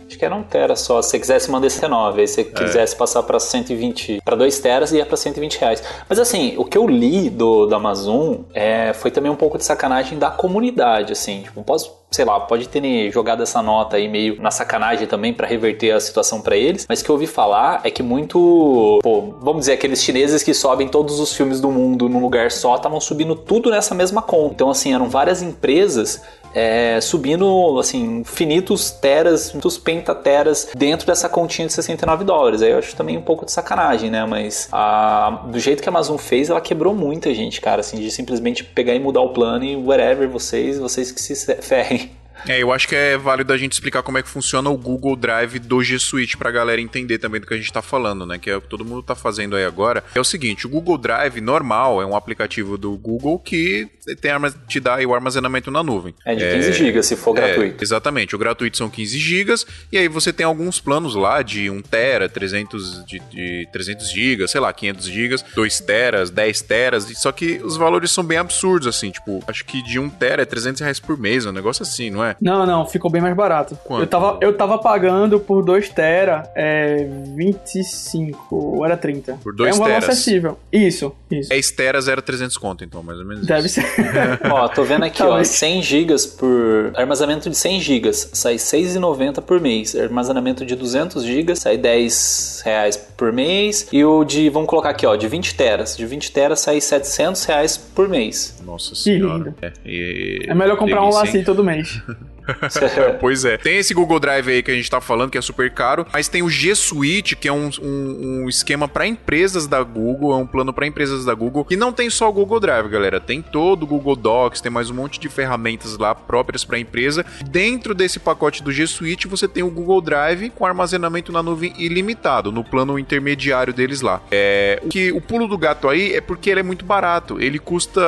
Acho que era um tera só. Se você quisesse mandar DC9, aí se você quisesse passar pra 120, pra 2 teras, ia pra 120 reais. Mas assim, o que eu li do da Amazon é, foi também um pouco de sacanagem da comunidade, assim. Tipo, posso sei lá, pode ter jogado essa nota aí meio na sacanagem também para reverter a situação para eles, mas o que eu ouvi falar é que muito, pô, vamos dizer, aqueles chineses que sobem todos os filmes do mundo num lugar só, estavam subindo tudo nessa mesma conta. Então, assim, eram várias empresas é, subindo assim infinitos teras, infinitos pentateras dentro dessa continha de 69 dólares. Aí eu acho também um pouco de sacanagem, né? Mas a, do jeito que a Amazon fez, ela quebrou muita gente, cara, assim, de simplesmente pegar e mudar o plano e whatever vocês, vocês que se ferrem. É, eu acho que é válido a gente explicar como é que funciona o Google Drive do G Suite pra galera entender também do que a gente tá falando, né? Que é o que todo mundo tá fazendo aí agora. É o seguinte, o Google Drive normal é um aplicativo do Google que tem, te dá o armazenamento na nuvem. É de 15 é, GB se for gratuito. É, exatamente, o gratuito são 15 GB e aí você tem alguns planos lá de 1 tera, 300 de, de 300 GB, sei lá, 500 GB, 2 teras, 10 teras, só que os valores são bem absurdos assim, tipo, acho que de 1 tera é 300 reais por mês, um negócio assim, não é? Não, não, ficou bem mais barato. Quanto? Eu tava, eu tava pagando por 2 tera é 25 ou era 30. Por 2 É um valor teras. acessível. Isso, isso. 10 teras era 300 conto, então, mais ou menos Deve isso. ser. Ó, tô vendo aqui, ó, Talvez. 100 GB por armazenamento de 100 GB sai 6,90 por mês. Armazenamento de 200 GB sai 10 reais por mês. E o de, vamos colocar aqui, ó, de 20 teras. De 20 teras sai 700 reais por mês. Nossa senhora. lindo. É, e- É melhor comprar um hein? lacinho todo mês. Pois é. Tem esse Google Drive aí que a gente tá falando, que é super caro, mas tem o G Suite, que é um, um, um esquema para empresas da Google, é um plano para empresas da Google, que não tem só o Google Drive, galera. Tem todo o Google Docs, tem mais um monte de ferramentas lá próprias para empresa. Dentro desse pacote do G Suite, você tem o Google Drive com armazenamento na nuvem ilimitado, no plano intermediário deles lá. É, o que o pulo do gato aí é porque ele é muito barato. Ele custa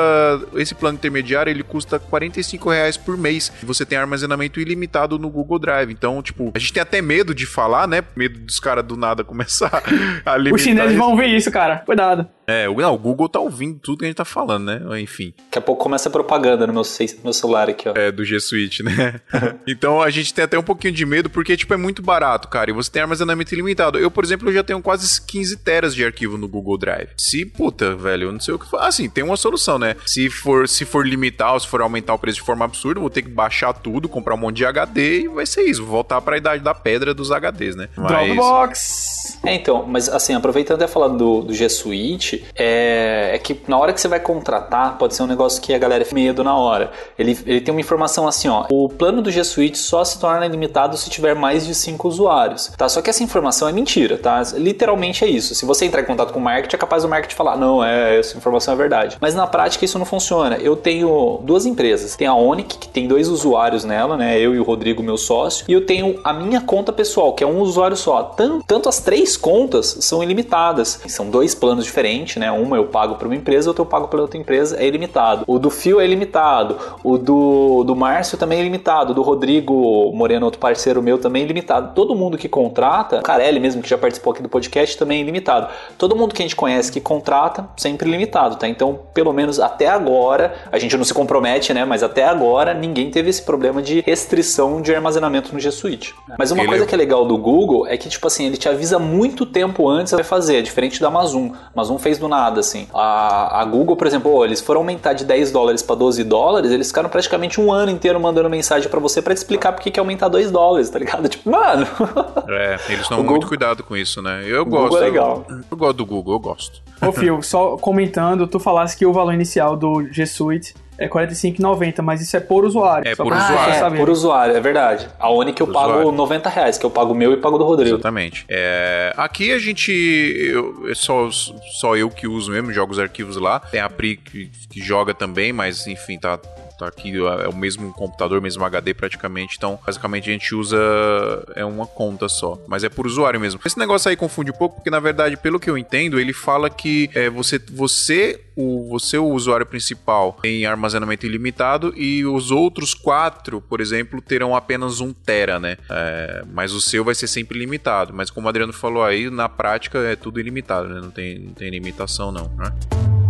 esse plano intermediário, ele custa 45 reais por mês. Você tem armazenamento ilimitado no Google Drive. Então, tipo, a gente tem até medo de falar, né? Medo dos caras do nada começar a limitar. Os chineses isso. vão ver isso, cara. Cuidado. É, o, não, o Google tá ouvindo tudo que a gente tá falando, né? Enfim, Daqui a pouco começa a propaganda no meu, meu celular aqui, ó. é do G Suite, né? então a gente tem até um pouquinho de medo porque, tipo, é muito barato, cara. E você tem armazenamento ilimitado. Eu, por exemplo, já tenho quase 15 teras de arquivo no Google Drive. Se, puta, velho, eu não sei o que fazer. Assim, tem uma solução, né? Se for, se for limitar ou se for aumentar o preço de forma absurda, eu vou ter que baixar tudo, comprar um monte de HD e vai ser isso. Vou voltar pra idade da pedra dos HDs, né? Mas... Dropbox. É, então, mas assim, aproveitando até falando do, do G Suite, é, é que na hora que você vai contratar, pode ser um negócio que a galera fica medo na hora. Ele, ele tem uma informação assim, ó, o plano do G Suite só se torna ilimitado se tiver mais de 5 usuários, tá? Só que essa informação é mentira, tá? Literalmente é isso. Se você entrar em contato com o marketing, é capaz do marketing falar, não, é, essa informação é verdade. Mas na prática isso não funciona. Eu tenho duas empresas. Tem a Onic, que tem dois usuários nela, né? Eu e o Rodrigo, meu sócio, e eu tenho a minha conta pessoal, que é um usuário só. Tan- Tanto as três contas são ilimitadas. São dois planos diferentes, né? Uma eu pago para uma empresa, outra eu pago para outra empresa, é ilimitado. O do Fio é ilimitado, o do, do Márcio também é ilimitado, o do Rodrigo Moreno, outro parceiro meu, também é ilimitado. Todo mundo que contrata, o Carelli mesmo, que já participou aqui do podcast, também é ilimitado. Todo mundo que a gente conhece que contrata, sempre limitado, tá? Então, pelo menos até agora, a gente não se compromete, né? Mas até agora, ninguém teve esse problema de restrição de armazenamento no G Suite. Mas uma coisa que é legal do Google é que, tipo assim, ele te avisa muito tempo antes vai fazer, é diferente da Amazon. A Amazon fez do nada, assim. A, a Google, por exemplo, eles foram aumentar de 10 dólares para 12 dólares, eles ficaram praticamente um ano inteiro mandando mensagem para você para te explicar por que que é aumentar 2 dólares, tá ligado? Tipo, mano. É, eles tomam muito Google- cuidado com isso, né? Eu Google gosto. é legal. Eu, eu gosto do Google, eu gosto. Ô, Fio, só comentando, tu falasse que o valor inicial do G Suite é 45,90, mas isso é por usuário. É por usuário. é, por usuário, é verdade. A Onic eu Por pago usuário. 90 reais, que eu pago o meu e pago do Rodrigo. Exatamente. É, aqui a gente. Eu, é só, só eu que uso mesmo, jogo os arquivos lá. Tem a Pri que, que joga também, mas enfim, tá. Tá aqui, é o mesmo computador, mesmo HD praticamente. Então, basicamente a gente usa é uma conta só. Mas é por usuário mesmo. Esse negócio aí confunde um pouco, porque na verdade, pelo que eu entendo, ele fala que é, você, você, o, você, o usuário principal, tem armazenamento ilimitado e os outros quatro, por exemplo, terão apenas um tera, né? É, mas o seu vai ser sempre limitado. Mas como o Adriano falou aí, na prática é tudo ilimitado, né? Não tem, não tem limitação, não, né?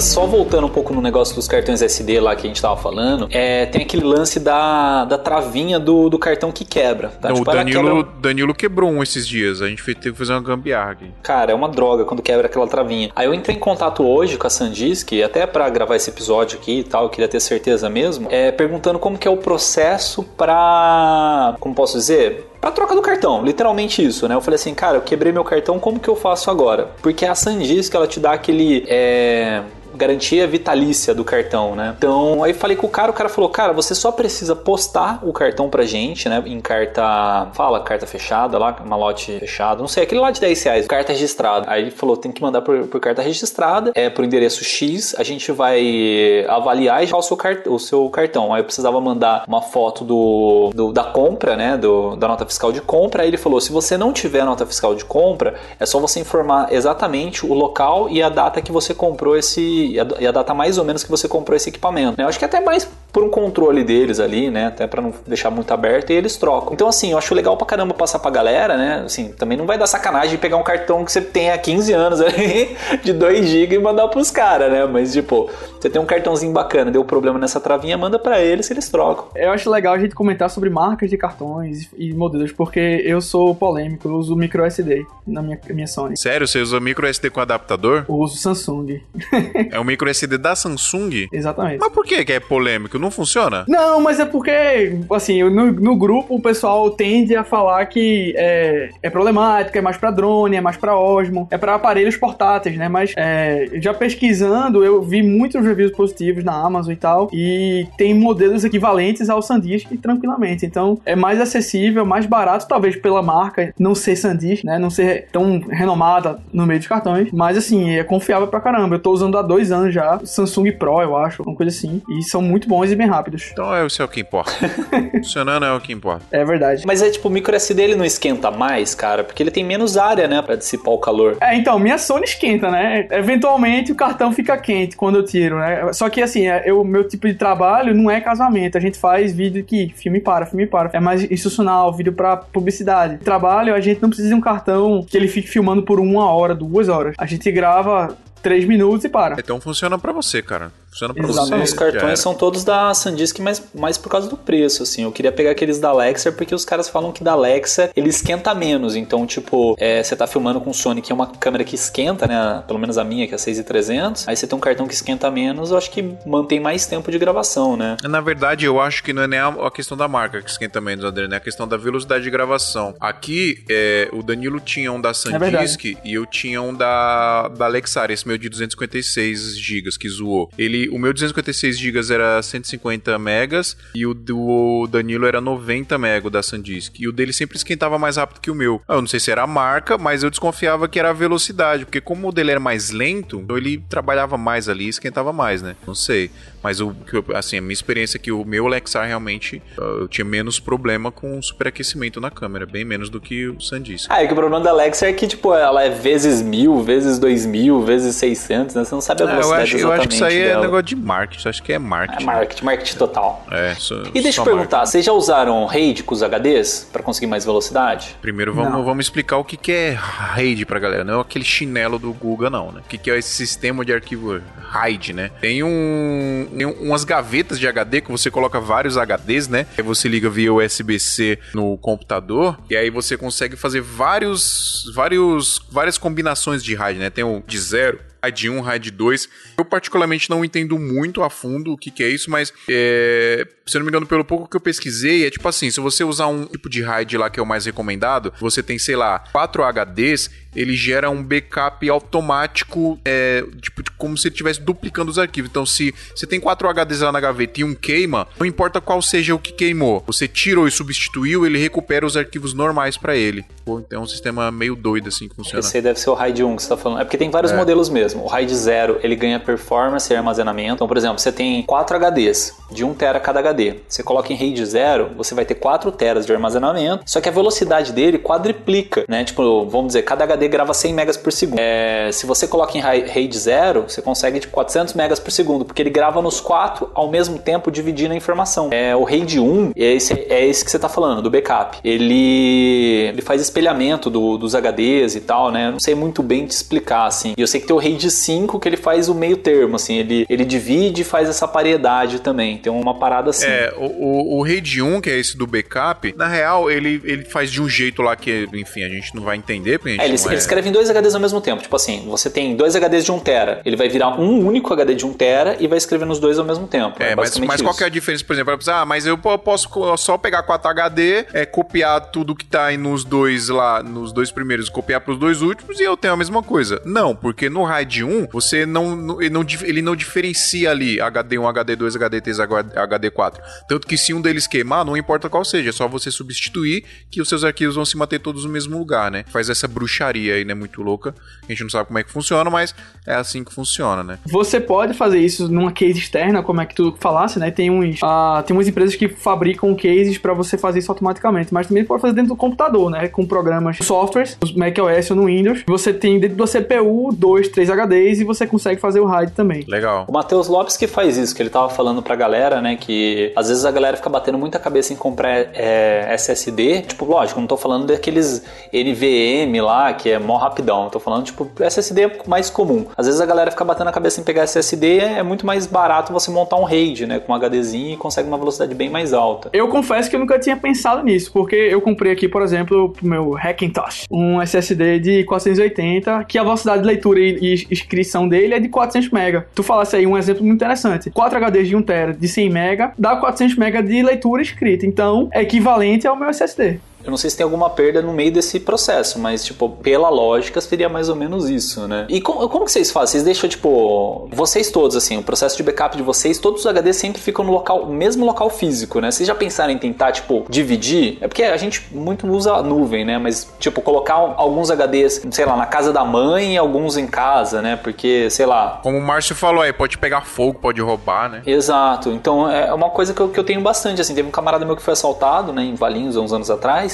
Só voltando um pouco no negócio dos cartões SD lá que a gente tava falando, é, tem aquele lance da, da travinha do, do cartão que quebra. Tá? Não, Tipo, o Danilo, quebra- Danilo quebrou um esses dias. A gente fez- teve que fazer uma gambiarra aqui. Cara, é uma droga quando quebra aquela travinha. Aí eu entrei em contato hoje com a Sandisk, até pra gravar esse episódio aqui e tal, eu queria ter certeza mesmo, é, perguntando como que é o processo pra... como posso dizer? Pra troca do cartão, literalmente isso, né? Eu falei assim, cara, eu quebrei meu cartão, como que eu faço agora? Porque a Sandisk, ela te dá aquele... É garantia vitalícia do cartão, né? Então, aí falei com o cara, o cara falou, cara, você só precisa postar o cartão pra gente, né? Em carta, fala, carta fechada lá, malote fechado, não sei, aquele lá de 10 reais, carta registrada. Aí ele falou, tem que mandar por, por carta registrada, é pro endereço X, a gente vai avaliar e já o seu, o seu cartão. Aí eu precisava mandar uma foto do, do- da compra, né? Do, da nota fiscal de compra. Aí ele falou, se você não tiver nota fiscal de compra, é só você informar exatamente o local e a data que você comprou esse e a, e a data mais ou menos que você comprou esse equipamento. né? Eu acho que até mais por um controle deles ali, né? Até pra não deixar muito aberto e eles trocam. Então, assim, eu acho legal pra caramba passar pra galera, né? Assim, também não vai dar sacanagem pegar um cartão que você tem há 15 anos ali, de 2 GB e mandar pros caras, né? Mas, tipo, você tem um cartãozinho bacana, deu problema nessa travinha, manda pra eles e eles trocam. Eu acho legal a gente comentar sobre marcas de cartões e modelos, porque eu sou polêmico, eu uso micro SD na minha, minha Sony. Sério, você usa micro SD com adaptador? Eu uso Samsung. É um micro SD da Samsung? Exatamente. Mas por que que é polêmico? Não funciona? Não, mas é porque, assim, no, no grupo o pessoal tende a falar que é, é problemático, é mais pra drone, é mais pra Osmo, é pra aparelhos portáteis, né? Mas é, já pesquisando, eu vi muitos reviews positivos na Amazon e tal, e tem modelos equivalentes ao SanDisk tranquilamente. Então é mais acessível, mais barato, talvez pela marca não ser SanDisk, né? Não ser tão renomada no meio dos cartões, mas assim, é confiável pra caramba. Eu tô usando há dois anos já, Samsung Pro, eu acho, uma coisa assim, e são muito bons e bem rápidos. Então é, isso é o que importa. Funcionando é o que importa. É verdade. Mas é tipo, o micro SD ele não esquenta mais, cara, porque ele tem menos área, né, pra dissipar o calor. É, então, minha Sony esquenta, né? Eventualmente o cartão fica quente quando eu tiro, né? Só que assim, é, eu, meu tipo de trabalho não é casamento. A gente faz vídeo que filme para, filme para. É mais institucional, vídeo pra publicidade. Trabalho, a gente não precisa de um cartão que ele fique filmando por uma hora, duas horas. A gente grava três minutos e para. Então funciona pra você, cara. Funciona Exatamente. você. Os cartões são todos da SanDisk, mas mais por causa do preço, assim. Eu queria pegar aqueles da Alexa porque os caras falam que da Alexa ele esquenta menos. Então, tipo, é, você tá filmando com o Sony, que é uma câmera que esquenta, né? Pelo menos a minha, que é 6300. Aí você tem um cartão que esquenta menos, eu acho que mantém mais tempo de gravação, né? Na verdade, eu acho que não é nem a, questão da marca que esquenta menos, André, né? É a questão da velocidade de gravação. Aqui, é, o Danilo tinha um da SanDisk e eu tinha um da, da Alexar, esse meu de 256 GB que zoou. Ele, o meu 256 GB era 150 megas e o do Danilo era 90 mega da SanDisk. E o dele sempre esquentava mais rápido que o meu. Eu não sei se era a marca, mas eu desconfiava que era a velocidade, porque como o dele era mais lento, ele trabalhava mais ali esquentava mais, né? Não sei. Mas o assim, a minha experiência é que o meu Lexar realmente uh, eu tinha menos problema com superaquecimento na câmera, bem menos do que o SanDisk. Ah, é que o problema da Alexa é que, tipo, ela é vezes mil, vezes dois mil, vezes 600, né? Você não sabe a Ah, eu, velocidade acho, eu acho que isso aí é dela. negócio de marketing, acho que é É marketing. marketing, marketing total. É, só- E deixa eu perguntar, vocês já usaram RAID com os HDs pra conseguir mais velocidade? Primeiro vamos, Não. vamos explicar o que, que é RAID pra galera. Não é aquele chinelo do Google, não, né? O que, que é esse sistema de arquivo RAID, né? Tem, um, umas gavetas de HD que você coloca vários HDs, né? Aí você liga via USB-C no computador e aí você consegue fazer vários, vários, várias combinações de RAID, né? Tem o de zero, RAID 1, RAID 2. Eu particularmente não entendo muito a fundo o que, que é isso, mas é, se eu não me engano, pelo pouco que eu pesquisei, é tipo assim, se você usar um tipo de RAID lá que é o mais recomendado, você tem, sei lá, 4 HDs, ele gera um backup automático, é, tipo, como se ele estivesse duplicando os arquivos. Então, se você tem 4 HDs lá na gaveta e um queima, não importa qual seja o que queimou, você tirou e substituiu, ele recupera os arquivos normais pra ele. Pô, então é um sistema meio doido assim que funciona. Esse aí deve ser o RAID 1 que você tá falando. É porque tem vários modelos mesmo. O RAID 0, ele ganha performance e armazenamento. Então, por exemplo, você tem 4 HDs, de 1 tera cada HD. HD. Você coloca em RAID 0, você vai ter 4 teras de armazenamento, só que a velocidade dele quadriplica, né? Tipo, vamos dizer, cada HD grava 100 megas por segundo. É, se você coloca em RAID 0, você consegue tipo 400 megas por segundo, porque ele grava nos quatro ao mesmo tempo, dividindo a informação. É, o RAID 1 é esse, é esse que você está falando, do backup. Ele, ele faz espelhamento do, dos HDs e tal, né? Não sei muito bem te explicar, assim. E eu sei que tem o RAID 5 que ele faz o meio termo, assim. Ele, ele divide e faz essa paridade também. Tem uma parada assim. É, o, o, o RAID 1, que é esse do backup, na real, ele, ele faz de um jeito lá que, enfim, a gente não vai entender. Porque a gente É, ele, ele escreve em dois HDs ao mesmo tempo. Tipo assim, você tem dois HDs de 1 tera. Ele vai virar um único HD de 1 tera e vai escrever nos dois ao mesmo tempo. É, mas, basicamente mas qual que é a diferença, por exemplo? Ah, mas eu po- posso só pegar 4 HD, é, copiar tudo que tá aí nos dois lá, nos dois primeiros, copiar pros dois últimos e eu tenho a mesma coisa. Não, porque no RAID 1, você não, ele, não, ele não diferencia ali HD1, HD2, HD3, HD4. Tanto que se um deles queimar, não importa qual seja, é só você substituir que os seus arquivos vão se manter todos no mesmo lugar, né? Faz essa bruxaria aí, né? Muito louca. A gente não sabe como é que funciona, mas é assim que funciona, né? Você pode fazer isso numa case externa, como é que tu falasse, né? Tem uns, ah, tem umas empresas que fabricam cases pra você fazer isso automaticamente, mas também pode fazer dentro do computador, né? Com programas, softwares, no macOS ou no Windows. Você tem dentro da CPU dois, três HDs e você consegue fazer o RAID também. Legal. O Matheus Lopes que faz isso, que ele tava falando pra galera, né, que às vezes a galera fica batendo muita cabeça em comprar é, SSD. Tipo, lógico, não tô falando daqueles NVM lá, que é mó rapidão. Tô falando, tipo, SSD é mais comum. Às vezes a galera fica batendo a cabeça em pegar SSD, é muito mais barato você montar um RAID, né, com um HDzinho e consegue uma velocidade bem mais alta. Eu confesso que eu nunca tinha pensado nisso, porque eu comprei aqui, por exemplo, pro meu Hackintosh, um SSD de 480, que a velocidade de leitura e, e inscrição dele é de 400 MB. Tu falasse aí um exemplo muito interessante. 4 HDs de 1 TB de 100 MB dá 400 MB de leitura escrita, então é equivalente ao meu SSD. Eu não sei se tem alguma perda no meio desse processo, mas, tipo, pela lógica, seria mais ou menos isso, né? E como, como que vocês fazem? Vocês deixam, tipo, vocês todos, assim, o processo de backup de vocês, todos os HDs sempre ficam no local, mesmo local físico, né? Vocês já pensaram em tentar, tipo, dividir? É porque a gente muito usa a nuvem, né? Mas, tipo, colocar alguns HDs, sei lá, na casa da mãe e alguns em casa, né? Porque, sei lá, Como o Márcio falou aí, pode pegar fogo, pode roubar, né? Exato. Então é uma coisa que eu, que eu tenho bastante. Assim, teve um camarada meu que foi assaltado, né, em Valinhos há uns anos atrás,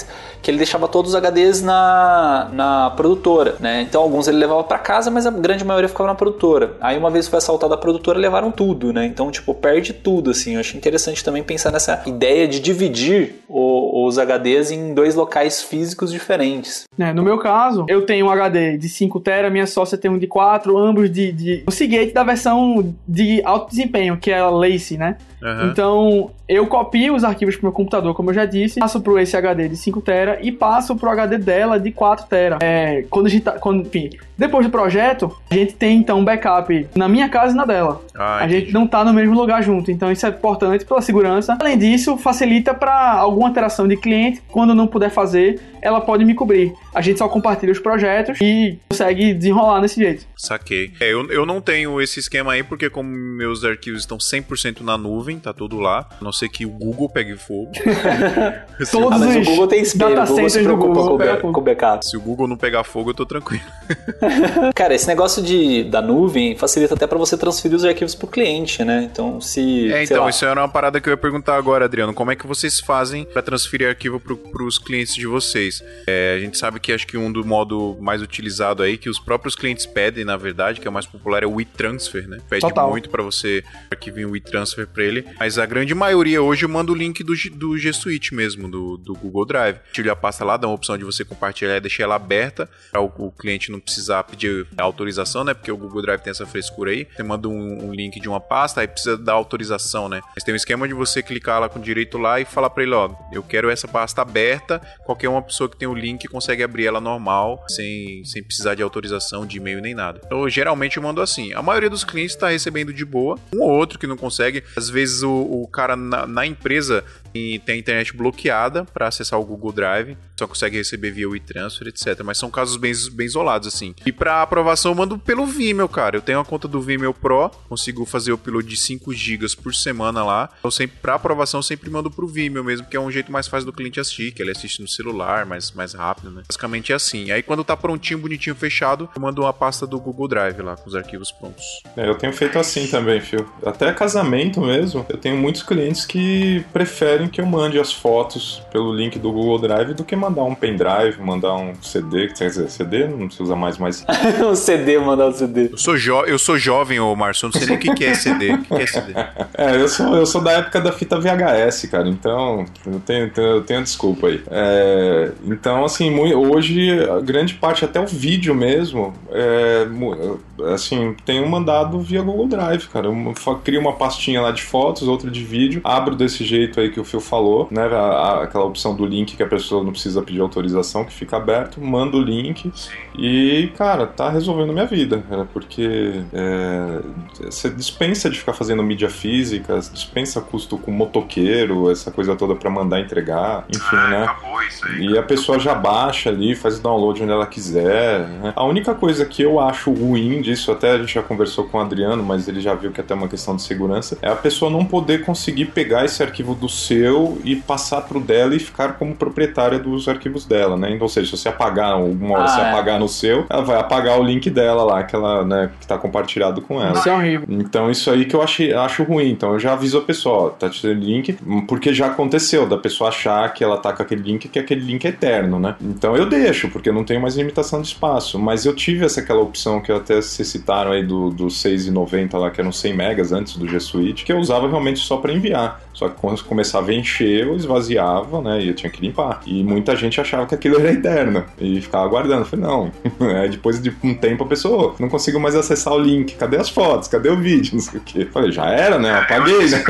que ele deixava todos os HDs na, na produtora, né? Então alguns ele levava para casa, mas a grande maioria ficava na produtora. Aí uma vez foi assaltada a produtora, levaram tudo, né? Então tipo perde tudo, assim. Eu acho interessante também pensar nessa ideia de dividir o- os HDs em dois locais físicos diferentes. né? No meu caso, eu tenho um HD de 5 TB, minha sócia tem um de 4, ambos de, de o Seagate da versão de alto desempenho, que é a Lace, né? Aham. Então, eu copio os arquivos pro meu computador, como eu já disse, passo pro esse HD de 5 TB e passo pro HD dela de 4 TB. É, quando a gente tá, quando, enfim, depois do projeto, a gente tem então um backup na minha casa e na dela. Ah, a gente não tá no mesmo lugar junto, então isso é importante pela segurança. Além disso, facilita para alguma alteração de cliente, quando não puder fazer, ela pode me cobrir. A gente só compartilha os projetos e consegue desenrolar nesse jeito. Saquei. É, eu, eu não tenho esse esquema aí, porque como meus arquivos estão 100% na nuvem, tá tudo lá. Não ser que o Google pegue fogo. se, Todos Ah, mas o os Google tem espelho, o data Google se preocupa Google com o pega o backup. se o Google não pegar fogo, eu tô tranquilo. Cara, esse negócio de, da nuvem facilita até para você transferir os arquivos pro cliente, né? Então, se. É, sei então, lá, isso era uma parada que eu ia perguntar agora, Adriano. Como é que vocês fazem pra transferir arquivo pro, pros clientes de vocês? É, a gente sabe que acho que um do modo mais utilizado aí, que os próprios clientes pedem, na verdade, que é o mais popular, é o WeTransfer, né? Pede Total. muito pra você arquivar o WeTransfer pra ele. Mas a grande maioria hoje eu mando o link do, do G Suite mesmo, do, do Google Drive. Tira a pasta lá, dá uma opção de você compartilhar e deixar ela aberta para o, o cliente não precisar pedir autorização, né? Porque o Google Drive tem essa frescura aí. Você manda um, um link de uma pasta, aí precisa dar autorização, né? Mas tem um esquema de você clicar lá com direito lá e falar para ele, ó, eu quero essa pasta aberta. Qualquer uma pessoa que tem o link consegue abrir ela normal, sem, sem precisar de autorização, de e-mail nem nada. Então, geralmente eu mando assim. A maioria dos clientes está recebendo de boa. Um ou outro que não consegue. Às vezes o, o cara na, na empresa e tem a internet bloqueada para acessar o Google Drive, só consegue receber via WeTransfer, etc. Mas são casos bem, bem isolados, assim. E para aprovação eu mando pelo Vimeo, cara. Eu tenho a conta do Vimeo Pro, consigo fazer o upload de 5 GB por semana lá. Então, sempre, pra aprovação, sempre mando pro Vimeo mesmo, que é um jeito mais fácil do cliente assistir, que ele assiste no celular, mais, mais rápido, né? Basicamente é assim. Aí quando tá prontinho, bonitinho, fechado, eu mando uma pasta do Google Drive lá, com os arquivos prontos. É, eu tenho feito assim também, Fio. Até casamento mesmo, eu tenho muitos clientes que preferem que eu mande as fotos pelo link do Google Drive do que mandar um pendrive, mandar um CD, quer dizer, CD não se usa mais, mas um CD, mandar um CD. Eu sou, jo eu sou jovem, ô Márcio, eu não sei nem o que, que é CD. O que, que é CD? É, eu sou, eu sou da época da fita VHS, cara, então eu tenho, eu tenho desculpa aí. É, então, assim, muito, hoje, a grande parte, até o vídeo mesmo, é, assim, tenho mandado via Google Drive, cara. Eu crio uma pastinha lá de fotos, outra de vídeo, abro desse jeito aí que o Phil falou, né? A, a, aquela opção do link que a pessoa não precisa pedir autorização, que fica aberto, mando o link e, cara, tá resolvendo minha vida, cara, porque é, você dispensa de ficar fazendo mídia física, dispensa custo com motoqueiro, essa coisa toda para mandar entregar, enfim, ah, né? Aí, e a pessoa já baixa ali, faz o download onde ela quiser. Né? A única coisa que eu acho ruim disso, até a gente já conversou com o Adriano, mas ele já viu que é até uma questão de segurança, é a pessoa não poder conseguir pegar esse arquivo do seu e passar pro dela e ficar como proprietária dos arquivos dela, né? Então, ou seja, se você apagar uma hora, ah, é. apagar no seu, ela vai apagar o link dela lá, que ela, né, que tá compartilhado com ela. Isso é horrível. Então, isso aí que eu achei, acho ruim. Então, eu já aviso a pessoa, ó, tá te link, porque já aconteceu da pessoa achar que ela tá com aquele link, que aquele link é eterno, né? Então, eu deixo, porque eu não tenho mais limitação de espaço. Mas eu tive essa aquela opção que até vocês citaram aí do, do 6,90 lá, que eram 100 megas antes do G Suite, que eu usava realmente só para enviar. Só que quando começava a encher, eu esvaziava, né? E eu tinha que limpar. E muita gente achava que aquilo era eterno. E ficava aguardando. Eu falei, não. Aí depois de um tempo a pessoa, não consigo mais acessar o link. Cadê as fotos? Cadê o vídeo? Não sei o quê. Eu falei, já era, né? Apaguei, né?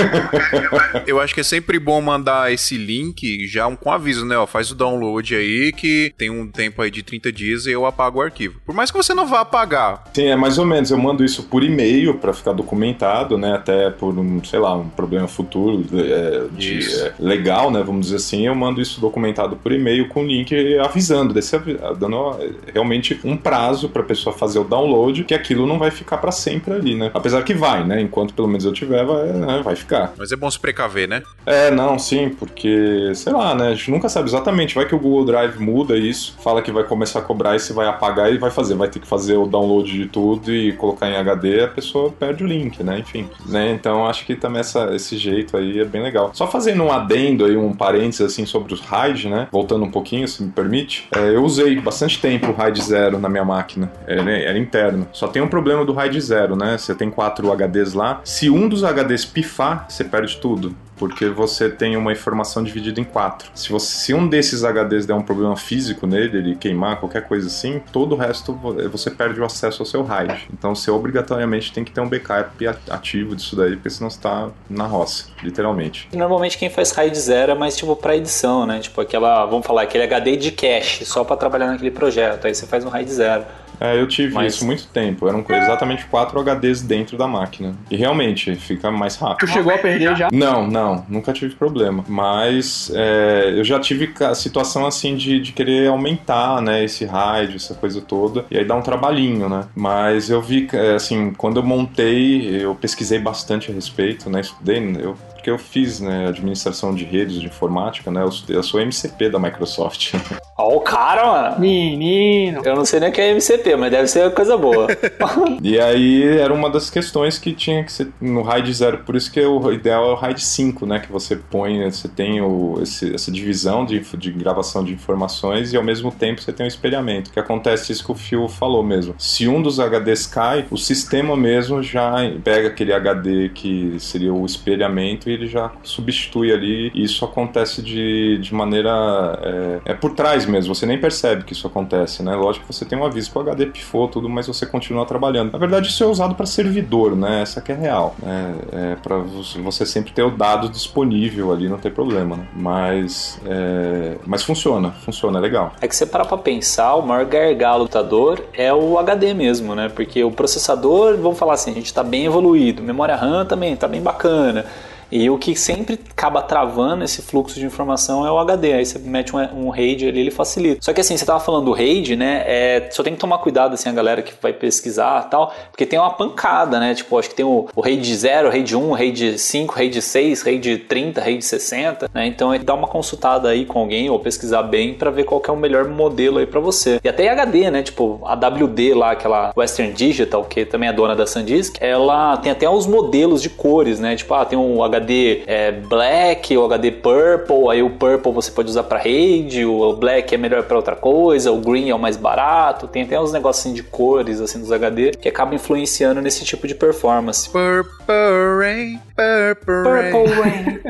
Eu acho que é sempre bom mandar esse link já um, com aviso, né? Ó, faz o download aí que tem um tempo aí de 30 dias e eu apago o arquivo. Por mais que você não vá apagar. Sim, é mais ou menos. Eu mando isso por e-mail para ficar documentado, né? Até por um, sei lá, um problema futuro é, de, é, legal, né? Vamos dizer assim, eu mando isso documentado por e-mail com link avisando, desse, dando realmente um prazo para a pessoa fazer o download, que aquilo não vai ficar para sempre ali, né? Apesar que vai, né? Enquanto pelo menos eu tiver, vai, né? vai ficar. Mas é bom se precaver, né? É, não, sim, porque, sei lá, né? A gente nunca sabe exatamente. Vai que o Google Drive muda isso, fala que vai começar a cobrar e se vai apagar e vai fazer. Vai ter que fazer o download de tudo e colocar em HD, a pessoa perde o link, né? Enfim. Né? Então acho que também essa, esse jeito aí é bem legal. Só fazendo um adendo aí, um parênteses assim sobre os RAID, né? Voltando um pouquinho, se me permite. É, eu usei bastante tempo o RAID zero na minha máquina. Era, era interno. Só tem um problema do RAID zero, né? Você tem quatro HDs lá. Se um dos HDs pifar, você perde tudo porque você tem uma informação dividida em quatro. Se, você, se um desses HDs der um problema físico nele, ele queimar, qualquer coisa assim, todo o resto você perde o acesso ao seu RAID. Então você obrigatoriamente tem que ter um backup ativo disso daí, porque senão você tá na roça, literalmente. Normalmente quem faz RAID zero é mais tipo para edição, né? Tipo aquela, vamos falar, aquele HD de cache, só para trabalhar naquele projeto. Aí você faz um RAID zero. É, eu tive Mas... isso muito tempo. Eram exatamente quatro HDs dentro da máquina. E realmente, fica mais rápido. Tu chegou a perder já? Não, não. Nunca tive problema. Mas é, eu já tive a situação assim de, de querer aumentar, né, esse RAID, essa coisa toda. E aí dá um trabalhinho, né? Mas eu vi, é, assim, quando eu montei, eu pesquisei bastante a respeito, né? Estudei, eu porque eu fiz né, administração de redes de informática, né? Eu, eu sou MCP da Microsoft. Ó, o cara, mano. Menino. Eu não sei nem o que é MCP, mas deve ser coisa boa. e aí era uma das questões que tinha que ser no RAID 0. Por isso que o ideal é o RAID 5, né? Que você põe, você tem o, esse, essa divisão de, de gravação de informações e ao mesmo tempo você tem o espelhamento. Que acontece isso que o Phil falou mesmo. Se um dos HDs cai, o sistema mesmo já pega aquele HD que seria o espelhamento ele já substitui ali. E isso acontece de, de maneira. É, é, por trás mesmo, você nem percebe que isso acontece, né? Lógico que você tem um aviso que o HD pifou, tudo, mas você continua trabalhando. Na verdade, isso é usado para servidor, né? Essa que é real. Né? É para você sempre ter o dado disponível ali, não tem problema, né? Mas, é, mas funciona, funciona, é legal. É que você parar pra pensar, o maior gargalo do computador é o HD mesmo, né? Porque o processador, vamos falar assim, a gente tá bem evoluído, memória RAM também tá bem bacana. E o que sempre acaba travando esse fluxo de informação é o HD. Aí você mete um, um RAID ali, ele facilita. Só que assim, você tava falando do RAID, né? É, só tem que tomar cuidado, assim, a galera que vai pesquisar tal, porque tem uma pancada, né? Tipo, acho que tem o, o RAID 0, RAID 1, RAID 5, RAID 6, RAID 30, RAID 60, né? Então é dar uma consultada aí com alguém ou pesquisar bem para ver qual é o melhor modelo aí para você. E até HD, né? Tipo, a WD lá, aquela Western Digital, que também é dona da SanDisk, ela tem até os modelos de cores, né? Tipo, ah, tem um HD é, Black, o HD Purple, aí o Purple você pode usar para RAID, o Black é melhor para outra coisa, o Green é o mais barato, tem até uns negocinhos assim, de cores assim dos HD que acabam influenciando nesse tipo de performance. Purple Rain, Purple Rain. Purple Rain.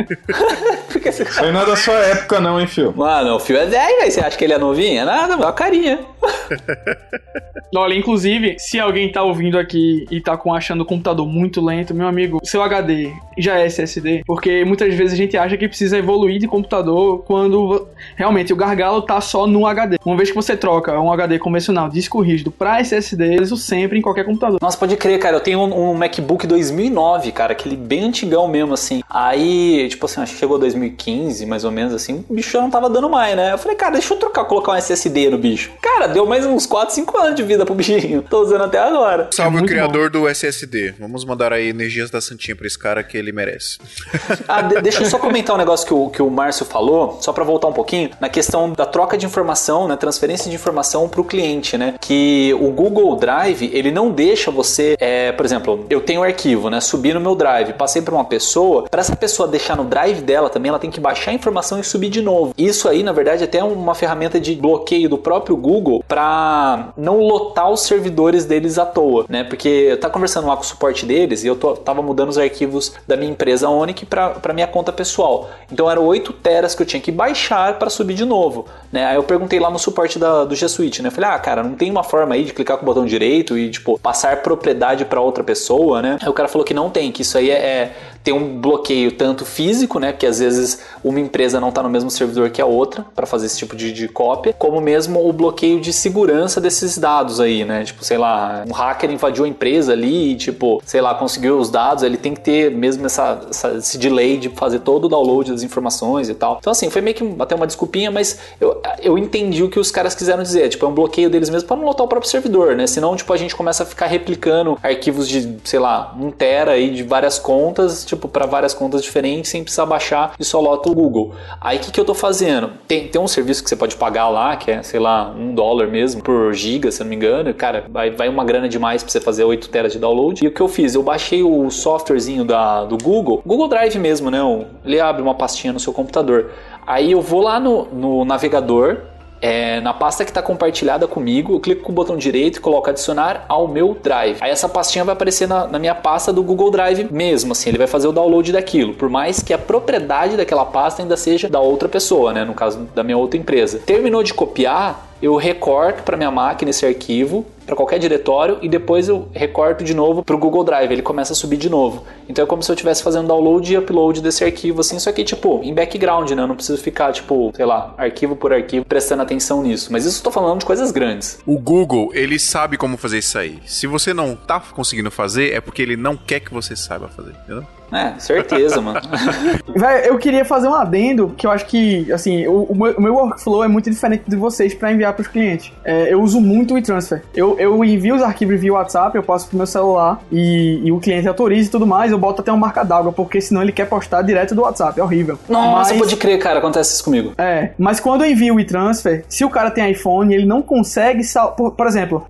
Não é da sua época, não, hein, Fio? Mano, o fio é 10, velho. Você acha que ele é novinho? É nada, mano. É uma carinha. Olha, inclusive, se alguém tá ouvindo aqui e tá com achando o computador muito lento, meu amigo, seu HD já é SSD, porque muitas vezes a gente acha que precisa evoluir de computador quando realmente o gargalo tá só no HD. Uma vez que você troca um HD convencional, disco rígido, pra SSD, eu uso sempre em qualquer computador. Nossa, pode crer, cara. Eu tenho um, um MacBook 2009, cara, aquele bem antigão mesmo, assim. Aí, tipo assim, acho que chegou 2015, mais ou menos assim, o bicho já não tava dando mais, né? Eu falei, cara, deixa eu trocar, colocar um SSD no bicho. Cara, deu mais uns 4, 5 anos de vida pro bichinho. Tô usando até agora. Salve o muito criador do SSD. Vamos mandar aí energias da Santinha pra esse cara que ele merece. Ah, de- deixa eu só comentar um negócio que o, que o Márcio falou, só pra voltar um pouquinho, na questão da troca de informação, né, transferência de informação pro cliente, né, que o Google Drive, ele não deixa você, é, por exemplo, eu tenho um arquivo, né, subi no meu Drive, passei pra uma pessoa, pra essa pessoa deixar no Drive dela também, ela tem que baixar a informação e subir de novo. Isso aí, na verdade, é até uma ferramenta de bloqueio do próprio Google pra não lotar os servidores deles à toa, né, porque eu tava conversando lá com o suporte deles e eu tô, tava mudando os arquivos da minha empresa Onic pra minha conta pessoal. Então eram 8 teras que eu tinha que baixar para subir de novo, né? Aí eu perguntei lá no suporte da, do G Suite, né? Eu falei: "Ah, cara, não tem uma forma aí de clicar com o botão direito e tipo passar propriedade para outra pessoa, né?" Aí o cara falou que não tem, que isso aí é, é tem um bloqueio tanto físico, né? Porque às vezes uma empresa não está no mesmo servidor que a outra para fazer esse tipo de, de cópia, como mesmo o bloqueio de segurança desses dados aí, né? Tipo, sei lá, um hacker invadiu a empresa ali e, tipo, sei lá, conseguiu os dados, ele tem que ter mesmo essa, essa- esse delay de fazer todo o download das informações e tal. Então, assim, foi meio que até uma desculpinha, mas eu, eu entendi o que os caras quiseram dizer. Tipo, é um bloqueio deles mesmo para não lotar o próprio servidor, né? Senão, tipo, a gente começa a ficar replicando arquivos de, sei lá, um tera aí de várias contas, tipo, para várias contas diferentes, sem precisar baixar e só lota o Google. Aí o que, que eu tô fazendo? Tem, tem um serviço que você pode pagar lá, que é, sei lá, um dólar mesmo por giga, se eu não me engano. Cara, vai, vai uma grana demais pra você fazer 8 teras de download. E o que eu fiz? Eu baixei o softwarezinho da, do Google, Google Drive mesmo, né? Ele abre uma pastinha no seu computador. Aí eu vou lá no, no navegador, é, na pasta que está compartilhada comigo, eu clico com o botão direito e coloco adicionar ao meu Drive. Aí essa pastinha vai aparecer na, na minha pasta do Google Drive mesmo, assim, ele vai fazer o download daquilo, por mais que a propriedade daquela pasta ainda seja da outra pessoa, né, no caso da minha outra empresa. Terminou de copiar, eu recorto para minha máquina esse arquivo, para qualquer diretório, e depois eu recorto de novo para o Google Drive, ele começa a subir de novo. Então é como se eu estivesse fazendo download e upload desse arquivo, assim, só que tipo, em background, né? Eu não preciso ficar, tipo, sei lá, arquivo por arquivo, prestando atenção nisso. Mas isso eu tô falando de coisas grandes. O Google, ele sabe como fazer isso aí. Se você não tá conseguindo fazer, é porque ele não quer que você saiba fazer, entendeu? É, certeza, mano. Véi, eu queria fazer um adendo que eu acho que, assim, o, o meu, o meu workflow é muito diferente de vocês pra enviar pros clientes. É, eu uso muito o e-transfer. Eu, eu envio os arquivos via WhatsApp, eu passo pro meu celular e, e o cliente autoriza e tudo mais, eu boto até uma marca d'água, porque senão ele quer postar direto do WhatsApp, é horrível. Nossa, Mas- pode crer, cara, acontece isso comigo. É, mas quando eu envio o e-transfer, se o cara tem iPhone, ele não consegue sal... por, por exemplo,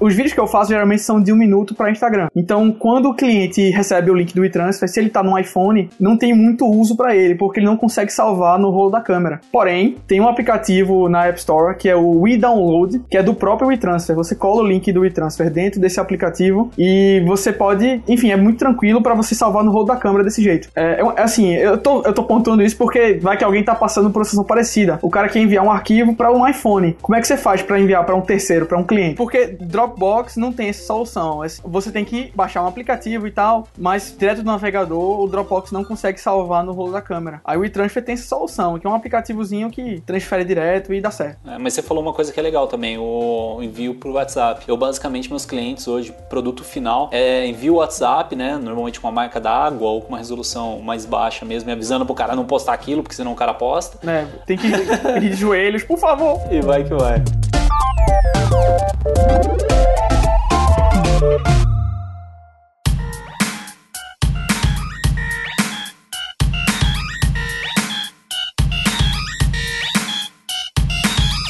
os vídeos que eu faço geralmente são de um minuto para Instagram. Então, quando o cliente recebe o link do e-transfer, se ele tá no iPhone, não tem muito uso para ele, porque ele não consegue salvar no rolo da câmera. Porém, tem um aplicativo na App Store que é o WeDownload, que é do próprio e-transfer. Você cola o link do e-transfer dentro desse aplicativo e você pode, enfim, é muito tranquilo para você salvar no rolo da câmera desse jeito. É, eu- assim, eu tô, eu tô pontuando isso porque vai que alguém tá passando por uma situação parecida. O cara quer enviar um arquivo para um iPhone. Como é que você faz para enviar para um terceiro, para um cliente? Porque Dropbox não tem essa solução. Esse- Você tem que baixar um aplicativo e tal, mas direto do navegador, o Dropbox não consegue salvar no rolo da câmera. Aí o e-transfer tem essa solução, que é um aplicativozinho que transfere direto e dá certo. É, mas você falou uma coisa que é legal também, o envio pro WhatsApp. Eu basicamente meus clientes hoje, produto final, é envio o WhatsApp, né? Normalmente com uma marca d'água ou com uma resolução mais baixa mesmo, me avisando pro cara não postar aquilo, porque senão o cara posta. Né? Tem que pedir de joelhos, por favor. E vai que vai.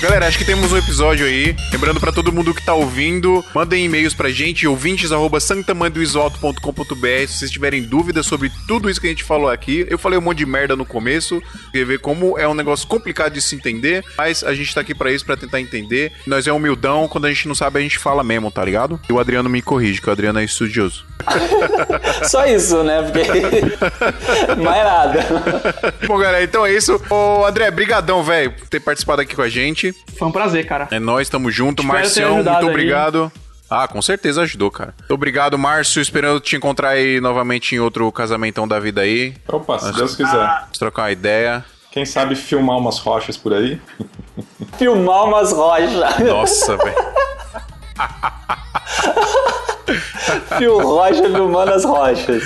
Galera, acho que temos um episódio aí. Lembrando pra todo mundo que tá ouvindo, mandem e-mails pra gente, ouvintes@santamandoisoalto.com.br se vocês tiverem dúvidas sobre tudo isso que a gente falou aqui. Eu falei um monte de merda no começo, quer ver como é um negócio complicado de se entender, mas a gente tá aqui pra isso, pra tentar entender. Nós é humildão, quando a gente não sabe, a gente fala mesmo, tá ligado? E o Adriano me corrige, que o Adriano é estudioso. Só isso, né? Porque mais nada. Bom, galera, então é isso. Ô, André, brigadão, velho, por ter participado aqui com a gente. Foi um prazer, cara. É nóis, tamo junto. Espero Marcião, muito aí. obrigado. Ah, com certeza ajudou, cara. Muito obrigado, Márcio. Esperando te encontrar aí novamente em outro casamentão da vida aí. Opa, se Deus quiser. Vamos trocar uma ideia. Quem sabe filmar umas rochas por aí? Filmar umas rochas. Nossa, velho. Fio rocha filmando as rochas.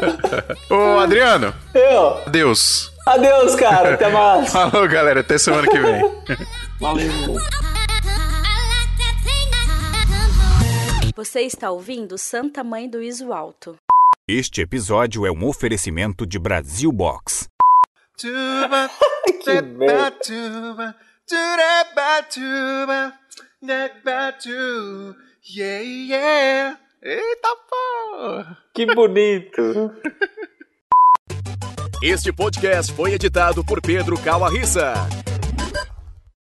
Ô, Adriano, Eu. adeus. Adeus, cara. Até mais. Falou, galera. Até semana que vem. Valeu. Você está ouvindo Santa Mãe do Iso Alto. Este episódio é um oferecimento de Brasil Box. Tuba, Que merda. tuba, turaba, tuba, neba, tu, yeah, yeah. Eita porra! Que bonito. Este podcast foi editado por Pedro Calarissa.